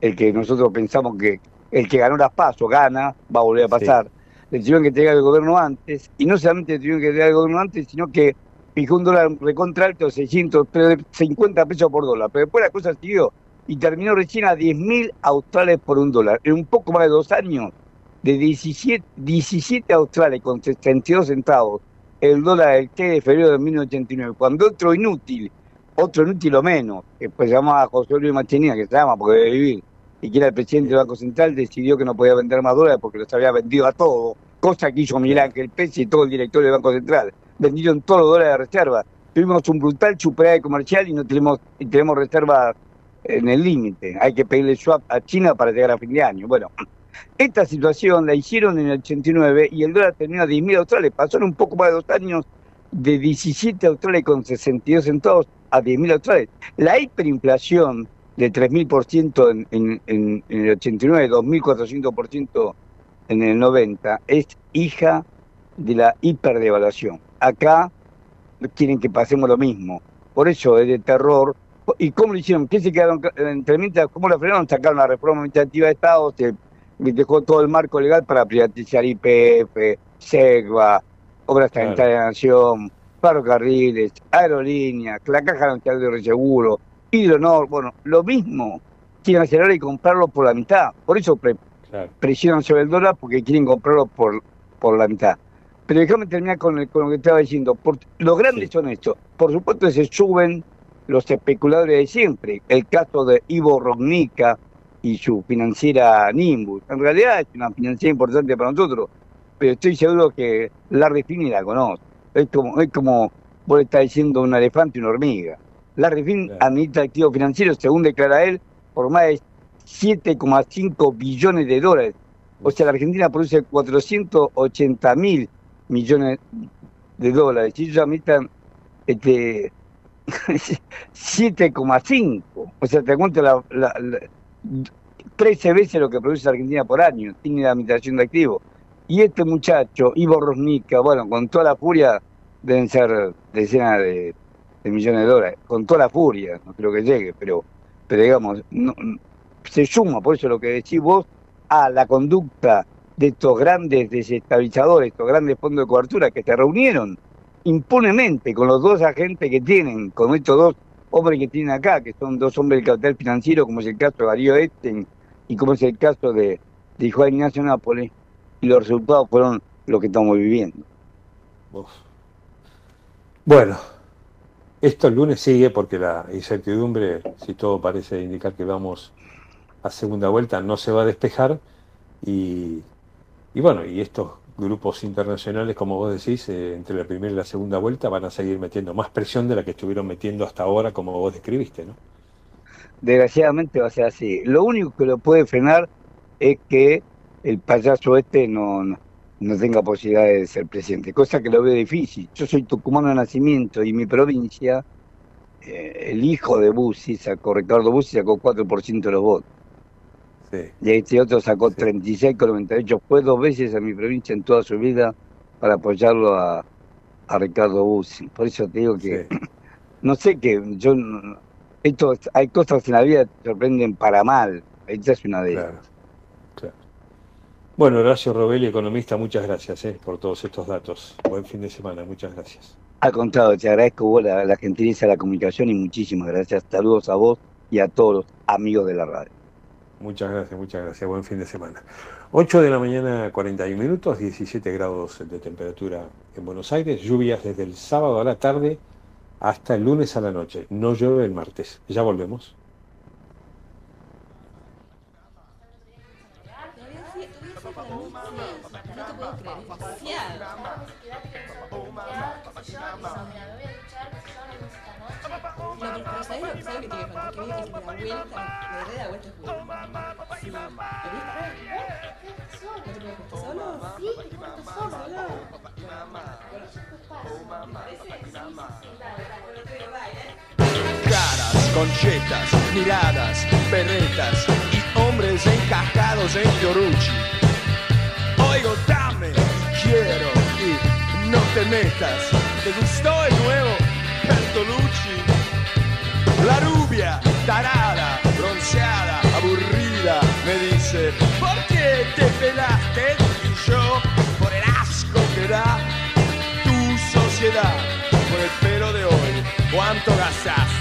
el que nosotros pensamos que el que ganó las pasos gana, va a volver a pasar. Le tuvieron que entregar el gobierno antes, y no solamente le tuvieron que entregar el gobierno antes, sino que fijó un dólar recontra alto, 600, pero de 50 pesos por dólar. Pero después la cosa siguió y terminó recién a 10.000 australes por un dólar. En un poco más de dos años, de 17, 17 australes con 62 centavos, el dólar del 3 de febrero de 1989, cuando otro inútil otro inútil o menos, que pues se llamaba José Luis Machinina, que se llama porque debe vivir, y que era el presidente del Banco Central, decidió que no podía vender más dólares porque los había vendido a todos, cosa que hizo Miguel Ángel Pérez y todo el directorio del Banco Central. Vendieron todos los dólares de reserva. Tuvimos un brutal chuperaje comercial y no tenemos, y tenemos reservas en el límite. Hay que pedirle swap a China para llegar a fin de año. Bueno, esta situación la hicieron en el 89 y el dólar terminó a 10.000 australes. Pasaron un poco más de dos años de 17 australes con 62 centavos a 10.000 australes. La hiperinflación de 3.000% en, en, en, en el 89, 2.400% en el 90 es hija de la hiperdevaluación. Acá quieren que pasemos lo mismo. Por eso es de terror. ¿Y cómo lo hicieron? ¿Qué se quedaron entre mientras? ¿Cómo la frenaron? Sacaron la reforma administrativa de Estado, se dejó todo el marco legal para privatizar IPF, SEGVA, Obras Sanitarias de la Nación, ferrocarriles, aerolíneas, la Caja Nacional de Reseguro, Hidronor, bueno, lo mismo quieren hacer ahora y comprarlo por la mitad. Por eso pre- presionan sobre el dólar porque quieren comprarlo por, por la mitad. Pero déjame terminar con, el- con lo que estaba diciendo. Por, los grandes son estos. Por supuesto se suben los especuladores de siempre. El caso de Ivo Rognica y su financiera Nimbus. En realidad es una financiera importante para nosotros, pero estoy seguro que Larry Finney la conoce. Es como, es como vos le estás diciendo un elefante y una hormiga. Larry Finn administra activos financieros, según declara él, por más de 7,5 billones de dólares. O sea, la Argentina produce 480 mil millones de dólares. Y ellos administran este, <laughs> 7,5. O sea, te cuento la, la- la- 13 veces lo que produce Argentina por año. Tiene la administración de activos. Y este muchacho, Ivo Rosnica, bueno, con toda la furia, deben ser decenas de, de millones de dólares. Con toda la furia, no creo que llegue, pero, pero digamos, no- se suma, por eso lo que decís vos, a la conducta de estos grandes desestabilizadores, estos grandes fondos de cobertura que se reunieron impunemente con los dos agentes que tienen, con estos dos hombres que tienen acá, que son dos hombres del capital financiero, como es el caso de Darío Esten y como es el caso de Juan Ignacio Nápoles, y los resultados fueron lo que estamos viviendo. Bueno, esto el lunes sigue porque la incertidumbre, si todo parece indicar que vamos a segunda vuelta, no se va a despejar. Y, y bueno, y estos grupos internacionales, como vos decís, eh, entre la primera y la segunda vuelta van a seguir metiendo más presión de la que estuvieron metiendo hasta ahora, como vos describiste, ¿no? Desgraciadamente va a ser así. Lo único que lo puede frenar es que el payaso este no, no, no tenga posibilidad de ser presidente, cosa que lo veo difícil. Yo soy tucumano de nacimiento y mi provincia, eh, el hijo de Bussi sacó, Ricardo Bussi sacó 4% de los votos. Y este otro sacó 36,98. Fue dos veces a mi provincia en toda su vida para apoyarlo a, a Ricardo Bussi. Por eso te digo que <clears throat> no sé qué, yo esto, hay cosas en la vida que te sorprenden para mal. Esta es una de ellas. Bueno, Horacio Robelli, economista, muchas gracias eh, por todos estos datos. Buen fin de semana, muchas gracias. Al contrario, te agradezco vos la, la gentileza de la comunicación y muchísimas gracias. Saludos a vos y a todos los amigos de la radio. Muchas gracias, muchas gracias. Buen fin de semana. 8 de la mañana, 41 minutos, 17 grados de temperatura en Buenos Aires. Lluvias desde el sábado a la tarde hasta el lunes a la noche. No llueve el martes. Ya volvemos. ¿Sabes lo, ¿sabes lo que te iba a contar? Que vi que la vuelta, la verdadera vuelta es buena. Sí. ¿Lo viste? ¿No te puedo contar solo? Sí, te cuento solo. Caras, conchetas, miradas, berretas y hombres encajados en Fiorucci. Oigo, dame, quiero y no te metas. ¿Te gustó el nuevo Bertolucci? La tarada, bronceada, aburrida, me dice, ¿por qué te pelaste? Y yo, por el asco que da tu sociedad, por el pelo de hoy, ¿cuánto gastaste?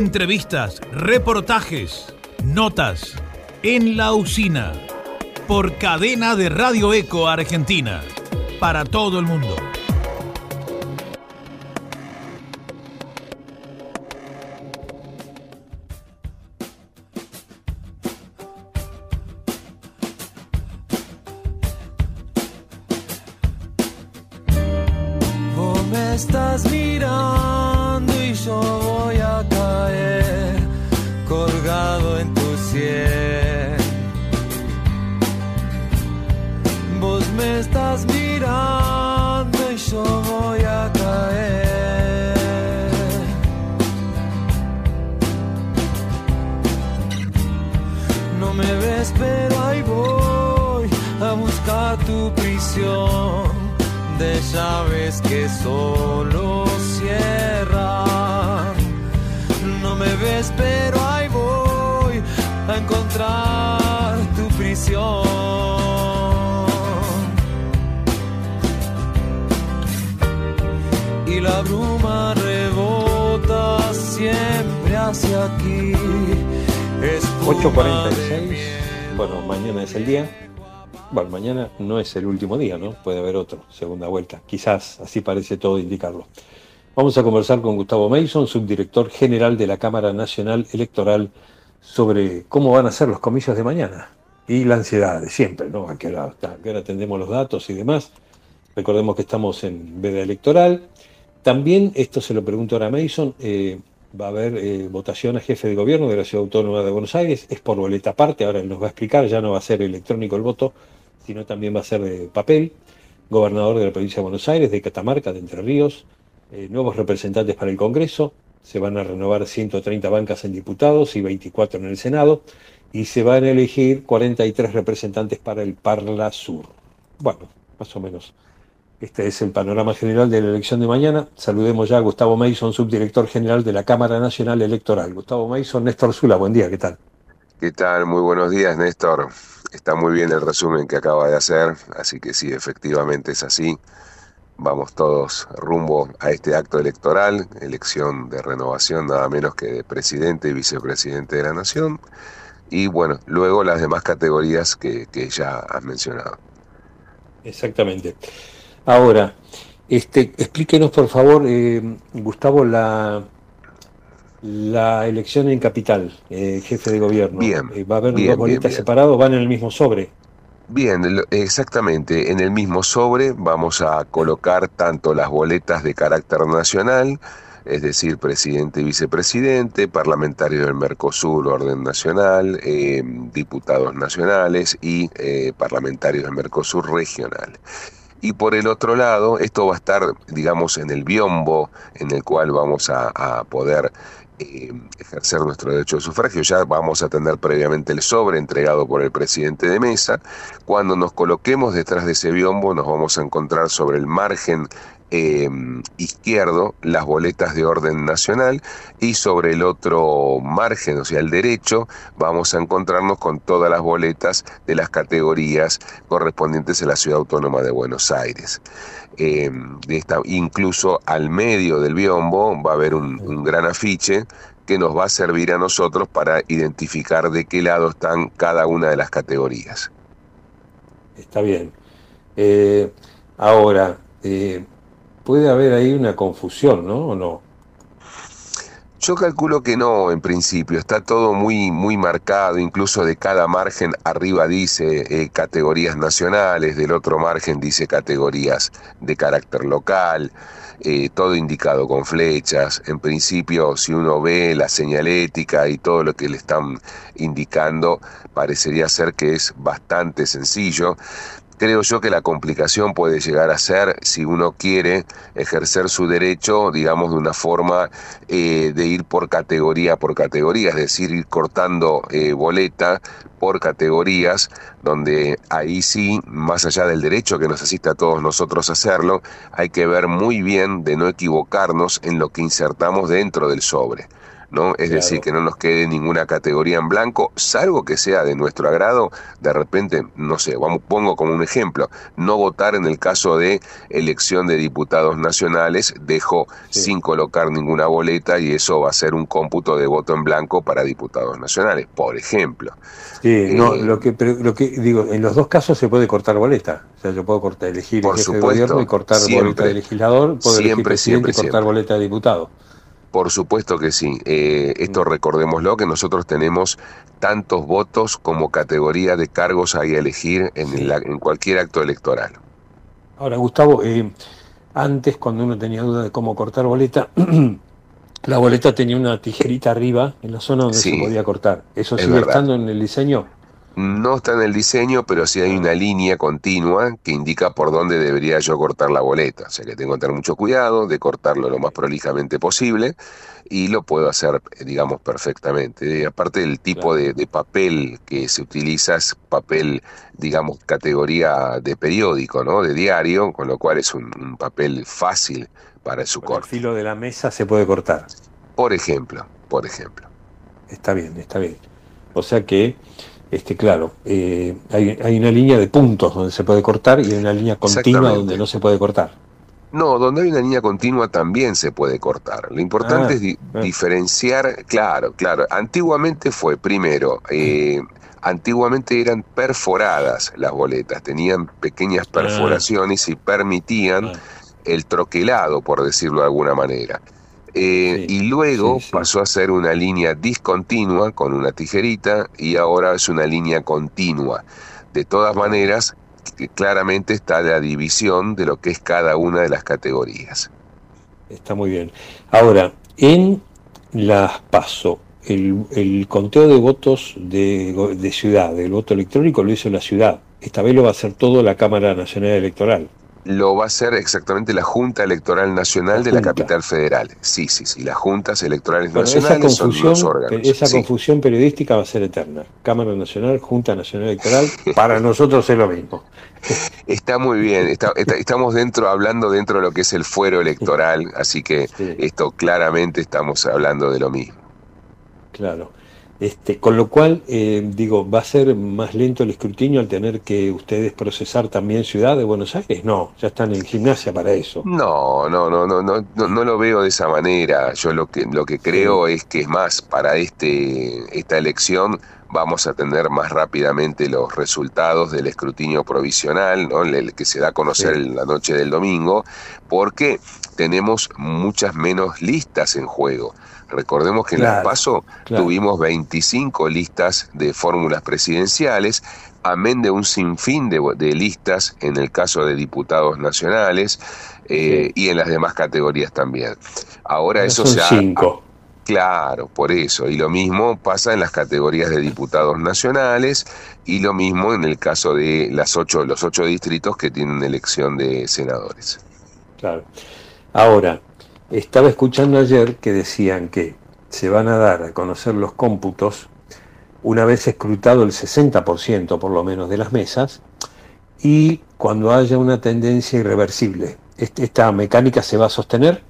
Entrevistas, reportajes, notas en la usina por cadena de Radio Eco Argentina para todo el mundo. Es el último día, ¿no? Puede haber otro, segunda vuelta. Quizás, así parece todo indicarlo. Vamos a conversar con Gustavo Mason, subdirector general de la Cámara Nacional Electoral, sobre cómo van a ser los comicios de mañana. Y la ansiedad de siempre, ¿no? A qué hora, atendemos los datos y demás. Recordemos que estamos en veda electoral. También, esto se lo pregunto ahora a Mason, eh, va a haber eh, votación a jefe de gobierno de la Ciudad Autónoma de Buenos Aires. Es por boleta aparte, ahora él nos va a explicar, ya no va a ser electrónico el voto, sino también va a ser de papel. Gobernador de la provincia de Buenos Aires, de Catamarca, de Entre Ríos, eh, nuevos representantes para el Congreso, se van a renovar 130 bancas en diputados y 24 en el Senado, y se van a elegir 43 representantes para el Parla Sur. Bueno, más o menos. Este es el panorama general de la elección de mañana. Saludemos ya a Gustavo Mason, subdirector general de la Cámara Nacional Electoral. Gustavo Mason, Néstor Zula, buen día, ¿qué tal? ¿Qué tal? Muy buenos días, Néstor. Está muy bien el resumen que acaba de hacer, así que sí, efectivamente es así. Vamos todos rumbo a este acto electoral, elección de renovación nada menos que de presidente y vicepresidente de la Nación, y bueno, luego las demás categorías que, que ya has mencionado. Exactamente. Ahora, este, explíquenos por favor, eh, Gustavo, la, la elección en capital, eh, jefe de gobierno. Bien, Eh, ¿Va a haber bien, dos boletas bien. separados? ¿Van en el mismo sobre? Bien, exactamente. En el mismo sobre vamos a colocar tanto las boletas de carácter nacional, es decir, presidente y vicepresidente, parlamentarios del Mercosur, orden nacional, eh, diputados nacionales y eh, parlamentarios del Mercosur regional. Y por el otro lado, esto va a estar, digamos, en el biombo en el cual vamos a, a poder eh, ejercer nuestro derecho de sufragio. Ya vamos a tener previamente el sobre entregado por el presidente de mesa. Cuando nos coloquemos detrás de ese biombo, nos vamos a encontrar sobre el margen eh, izquierdo las boletas de orden nacional y sobre el otro margen, o sea, el derecho, vamos a encontrarnos con todas las boletas de las categorías correspondientes a la Ciudad Autónoma de Buenos Aires. Eh, de esta, incluso al medio del biombo va a haber un, un gran afiche que nos va a servir a nosotros para identificar de qué lado están cada una de las categorías. Está bien. Eh, ahora, eh, puede haber ahí una confusión, ¿no? ¿O no? Yo calculo que no, en principio, está todo muy, muy marcado, incluso de cada margen arriba dice eh, categorías nacionales, del otro margen dice categorías de carácter local, eh, todo indicado con flechas. En principio, si uno ve la señalética y todo lo que le están indicando, parecería ser que es bastante sencillo. Creo yo que la complicación puede llegar a ser si uno quiere ejercer su derecho, digamos, de una forma eh, de ir por categoría por categoría, es decir, ir cortando eh, boleta por categorías, donde ahí sí, más allá del derecho que nos asiste a todos nosotros hacerlo, hay que ver muy bien de no equivocarnos en lo que insertamos dentro del sobre. ¿No? Es decir, que no nos quede ninguna categoría en blanco, salvo que sea de nuestro agrado, de repente, no sé, vamos, pongo como un ejemplo, no votar en el caso de elección de diputados nacionales, dejo sin colocar ninguna boleta y eso va a ser un cómputo de voto en blanco para diputados nacionales, por ejemplo. Sí, no, Eh, lo que, pero lo que digo, en los dos casos se puede cortar boleta. O sea, yo puedo cortar, elegir Por jefe supuesto, de gobierno y cortar siempre. boleta de legislador, puedo elegir Siempre, presidente siempre, y cortar boleta de diputado. Por supuesto que sí. Eh, esto recordémoslo, que nosotros tenemos tantos votos como categoría de cargos ahí a elegir en, la- en cualquier acto electoral. Ahora, Gustavo, eh, antes cuando uno tenía duda de cómo cortar boleta, <clears throat> la boleta tenía una tijerita arriba en la zona donde Sí, se podía cortar. ¿Eso es sigue verdad. estando en el diseño? No está en el diseño, pero sí hay una línea continua que indica por dónde debería yo cortar la boleta. O sea que tengo que tener mucho cuidado de cortarlo lo más prolijamente posible y lo puedo hacer, eh, digamos, perfectamente. Y aparte del tipo de, de papel que se utiliza es papel, digamos, categoría de periódico, ¿no? De diario, con lo cual es un, un papel fácil para su El corte. filo de la mesa se puede cortar. Por ejemplo, por ejemplo. Está bien, está bien. O sea que, este, claro, eh, hay, hay una línea de puntos donde se puede cortar y hay una línea continua donde no se puede cortar. No, donde hay una línea continua también se puede cortar. Lo importante Ah, es di- ah. diferenciar, claro, claro. Antiguamente fue, primero, eh, antiguamente eran perforadas las boletas, tenían pequeñas Ah. perforaciones y permitían el troquelado, por decirlo de alguna manera. Eh, y luego pasó a ser una línea discontinua con una tijerita y ahora es una línea continua. De todas maneras, claramente está la división de lo que es cada una de las categorías. Está muy bien. Ahora, en las PASO, el, el conteo de votos de, de ciudad, del voto electrónico, lo hizo la ciudad. Esta vez lo va a hacer todo la Cámara Nacional Electoral. Lo va a hacer exactamente la Junta Electoral Nacional de la Capital Federal. Sí, sí, sí, las juntas electorales nacionales son los órganos. esa sí. confusión periodística va a ser eterna. Cámara Nacional, Junta Nacional Electoral, <laughs> para nosotros es lo mismo. Está muy bien, está- está- estamos dentro, hablando dentro de lo que es el fuero electoral, así que esto claramente estamos hablando de lo mismo. Claro. Este, con lo cual, eh, digo, ¿va a ser más lento el escrutinio al tener que ustedes procesar también Ciudad de Buenos Aires? No, ya están en gimnasia para eso. No, no, no, no, no, no, no lo veo de esa manera. Yo lo que lo que creo es que es más para este esta elección vamos a tener más rápidamente los resultados del escrutinio provisional, ¿no? El- que se da a conocer Sí. la noche del domingo, porque tenemos muchas menos listas en juego. Recordemos que en las PASO claro. tuvimos 25 listas de fórmulas presidenciales, amén de un sinfín de, de listas en el caso de diputados nacionales eh, y en las demás categorías también. Ahora eso se ha- cinco. Claro, por eso. Y lo mismo pasa en las categorías de diputados nacionales y lo mismo en el caso de las ocho, los ocho distritos que tienen elección de senadores. Claro. Ahora, estaba escuchando ayer que decían que se van a dar a conocer los cómputos una vez escrutado el 60% por lo menos de las mesas y cuando haya una tendencia irreversible. Este- ¿Esta mecánica se va a sostener?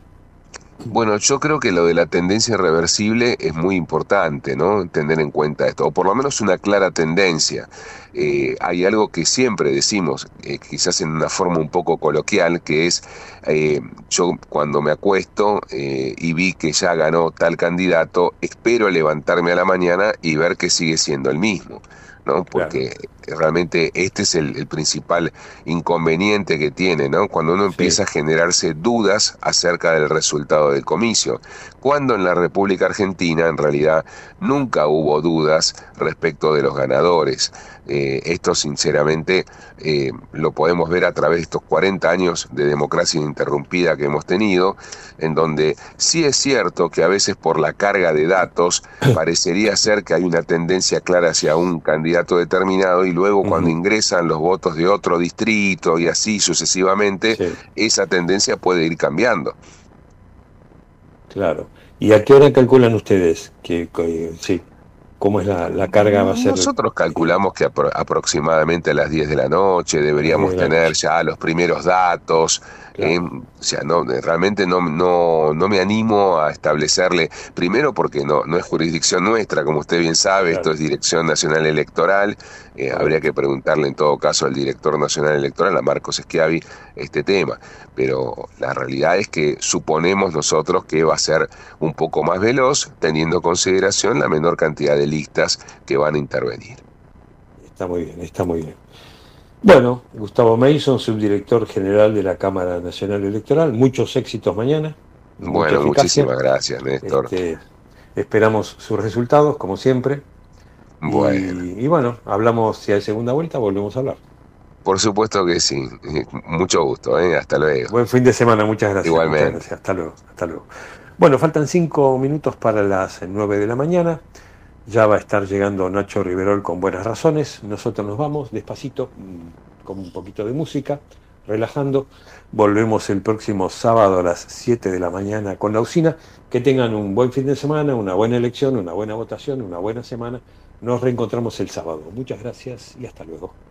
Bueno, yo creo que lo de la tendencia irreversible es muy importante, ¿no? Tener en cuenta esto, o por lo menos una clara tendencia. Eh, hay algo que siempre decimos, eh, quizás en una forma un poco coloquial, que es, eh, yo cuando me acuesto eh, y vi que ya ganó tal candidato, espero levantarme a la mañana y ver que sigue siendo el mismo. ¿No? Porque realmente este es el, el principal inconveniente que tiene, ¿no? Cuando uno empieza a generarse dudas acerca del resultado del comicio. Cuando en la República Argentina en realidad nunca hubo dudas respecto de los ganadores. Eh, esto sinceramente eh, lo podemos ver a través de estos 40 años de democracia ininterrumpida que hemos tenido, en donde sí es cierto que a veces por la carga de datos <laughs> parecería ser que hay una tendencia clara hacia un candidato determinado y luego cuando ingresan los votos de otro distrito y así sucesivamente, esa tendencia puede ir cambiando. Claro. ¿Y a qué hora calculan ustedes? Que, que- sí. Cómo es la, la carga va a ser. Nosotros calculamos que apro- aproximadamente a las 10 de la noche deberíamos 10 de la tener ya los primeros datos. eh, o sea, no, realmente no, no, no me animo a establecerle, primero porque no, no es jurisdicción nuestra, como usted bien sabe, esto es Dirección Nacional Electoral, eh, habría que preguntarle en todo caso al director nacional electoral, a Marcos Schiavi, este tema. Pero la realidad es que suponemos nosotros que va a ser un poco más veloz, teniendo en consideración la menor cantidad de listas que van a intervenir. Está muy bien, está muy bien. Bueno, Gustavo Mason, subdirector general de la Cámara Nacional Electoral, muchos éxitos mañana. Bueno, muchísimas gracias, Néstor. Este, esperamos sus resultados, como siempre. Bueno. Y, y bueno, hablamos, si hay segunda vuelta, volvemos a hablar. Por supuesto que sí. Mucho gusto, ¿eh? Hasta luego. Buen fin de semana, muchas gracias. Igualmente. muchas gracias. Hasta luego, hasta luego. Bueno, faltan cinco minutos para las nueve de la mañana. Ya va a estar llegando Nacho Riverol con buenas razones. Nosotros nos vamos despacito, mm, con un poquito de música, relajando. Volvemos el próximo sábado a las 7 de la mañana con la usina. Que tengan un buen fin de semana, una buena elección, una buena votación, una buena semana. Nos reencontramos el sábado. Muchas gracias y hasta luego.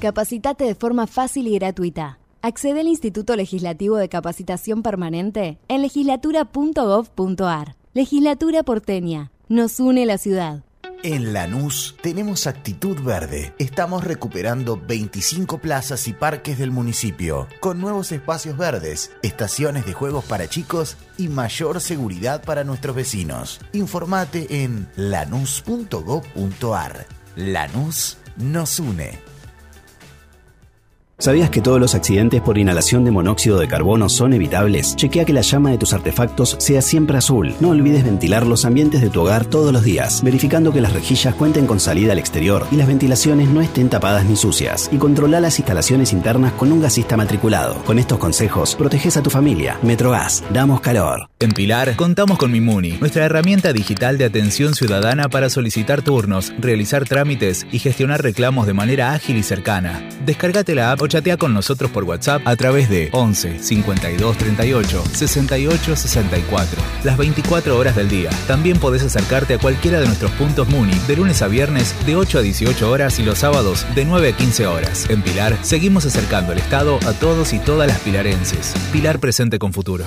Capacitate de forma fácil y gratuita. Accede al Instituto Legislativo de Capacitación Permanente en legislatura.gov.ar. Legislatura porteña. Nos une la ciudad. En Lanús tenemos actitud verde. Estamos recuperando 25 plazas y parques del municipio, con nuevos espacios verdes, estaciones de juegos para chicos y mayor seguridad para nuestros vecinos. Informate en lanús.gov.ar. Lanús nos une. ¿Sabías que todos los accidentes por inhalación de monóxido de carbono son evitables? Chequea que la llama de tus artefactos sea siempre azul. No olvides ventilar los ambientes de tu hogar todos los días, verificando que las rejillas cuenten con salida al exterior y las ventilaciones no estén tapadas ni sucias. Y controla las instalaciones internas con un gasista matriculado. Con estos consejos, proteges a tu familia. Metrogas, damos calor. En Pilar contamos con Mimuni, nuestra herramienta digital de atención ciudadana para solicitar turnos, realizar trámites y gestionar reclamos de manera ágil y cercana. Descárgate la app chatea con nosotros por WhatsApp a través de 11 52 38 68 64. Las 24 horas del día. También podés acercarte a cualquiera de nuestros puntos Muni de lunes a viernes de 8 a 18 horas y los sábados de 9 a 15 horas. En Pilar seguimos acercando el Estado a todos y todas las pilarenses. Pilar presente con futuro.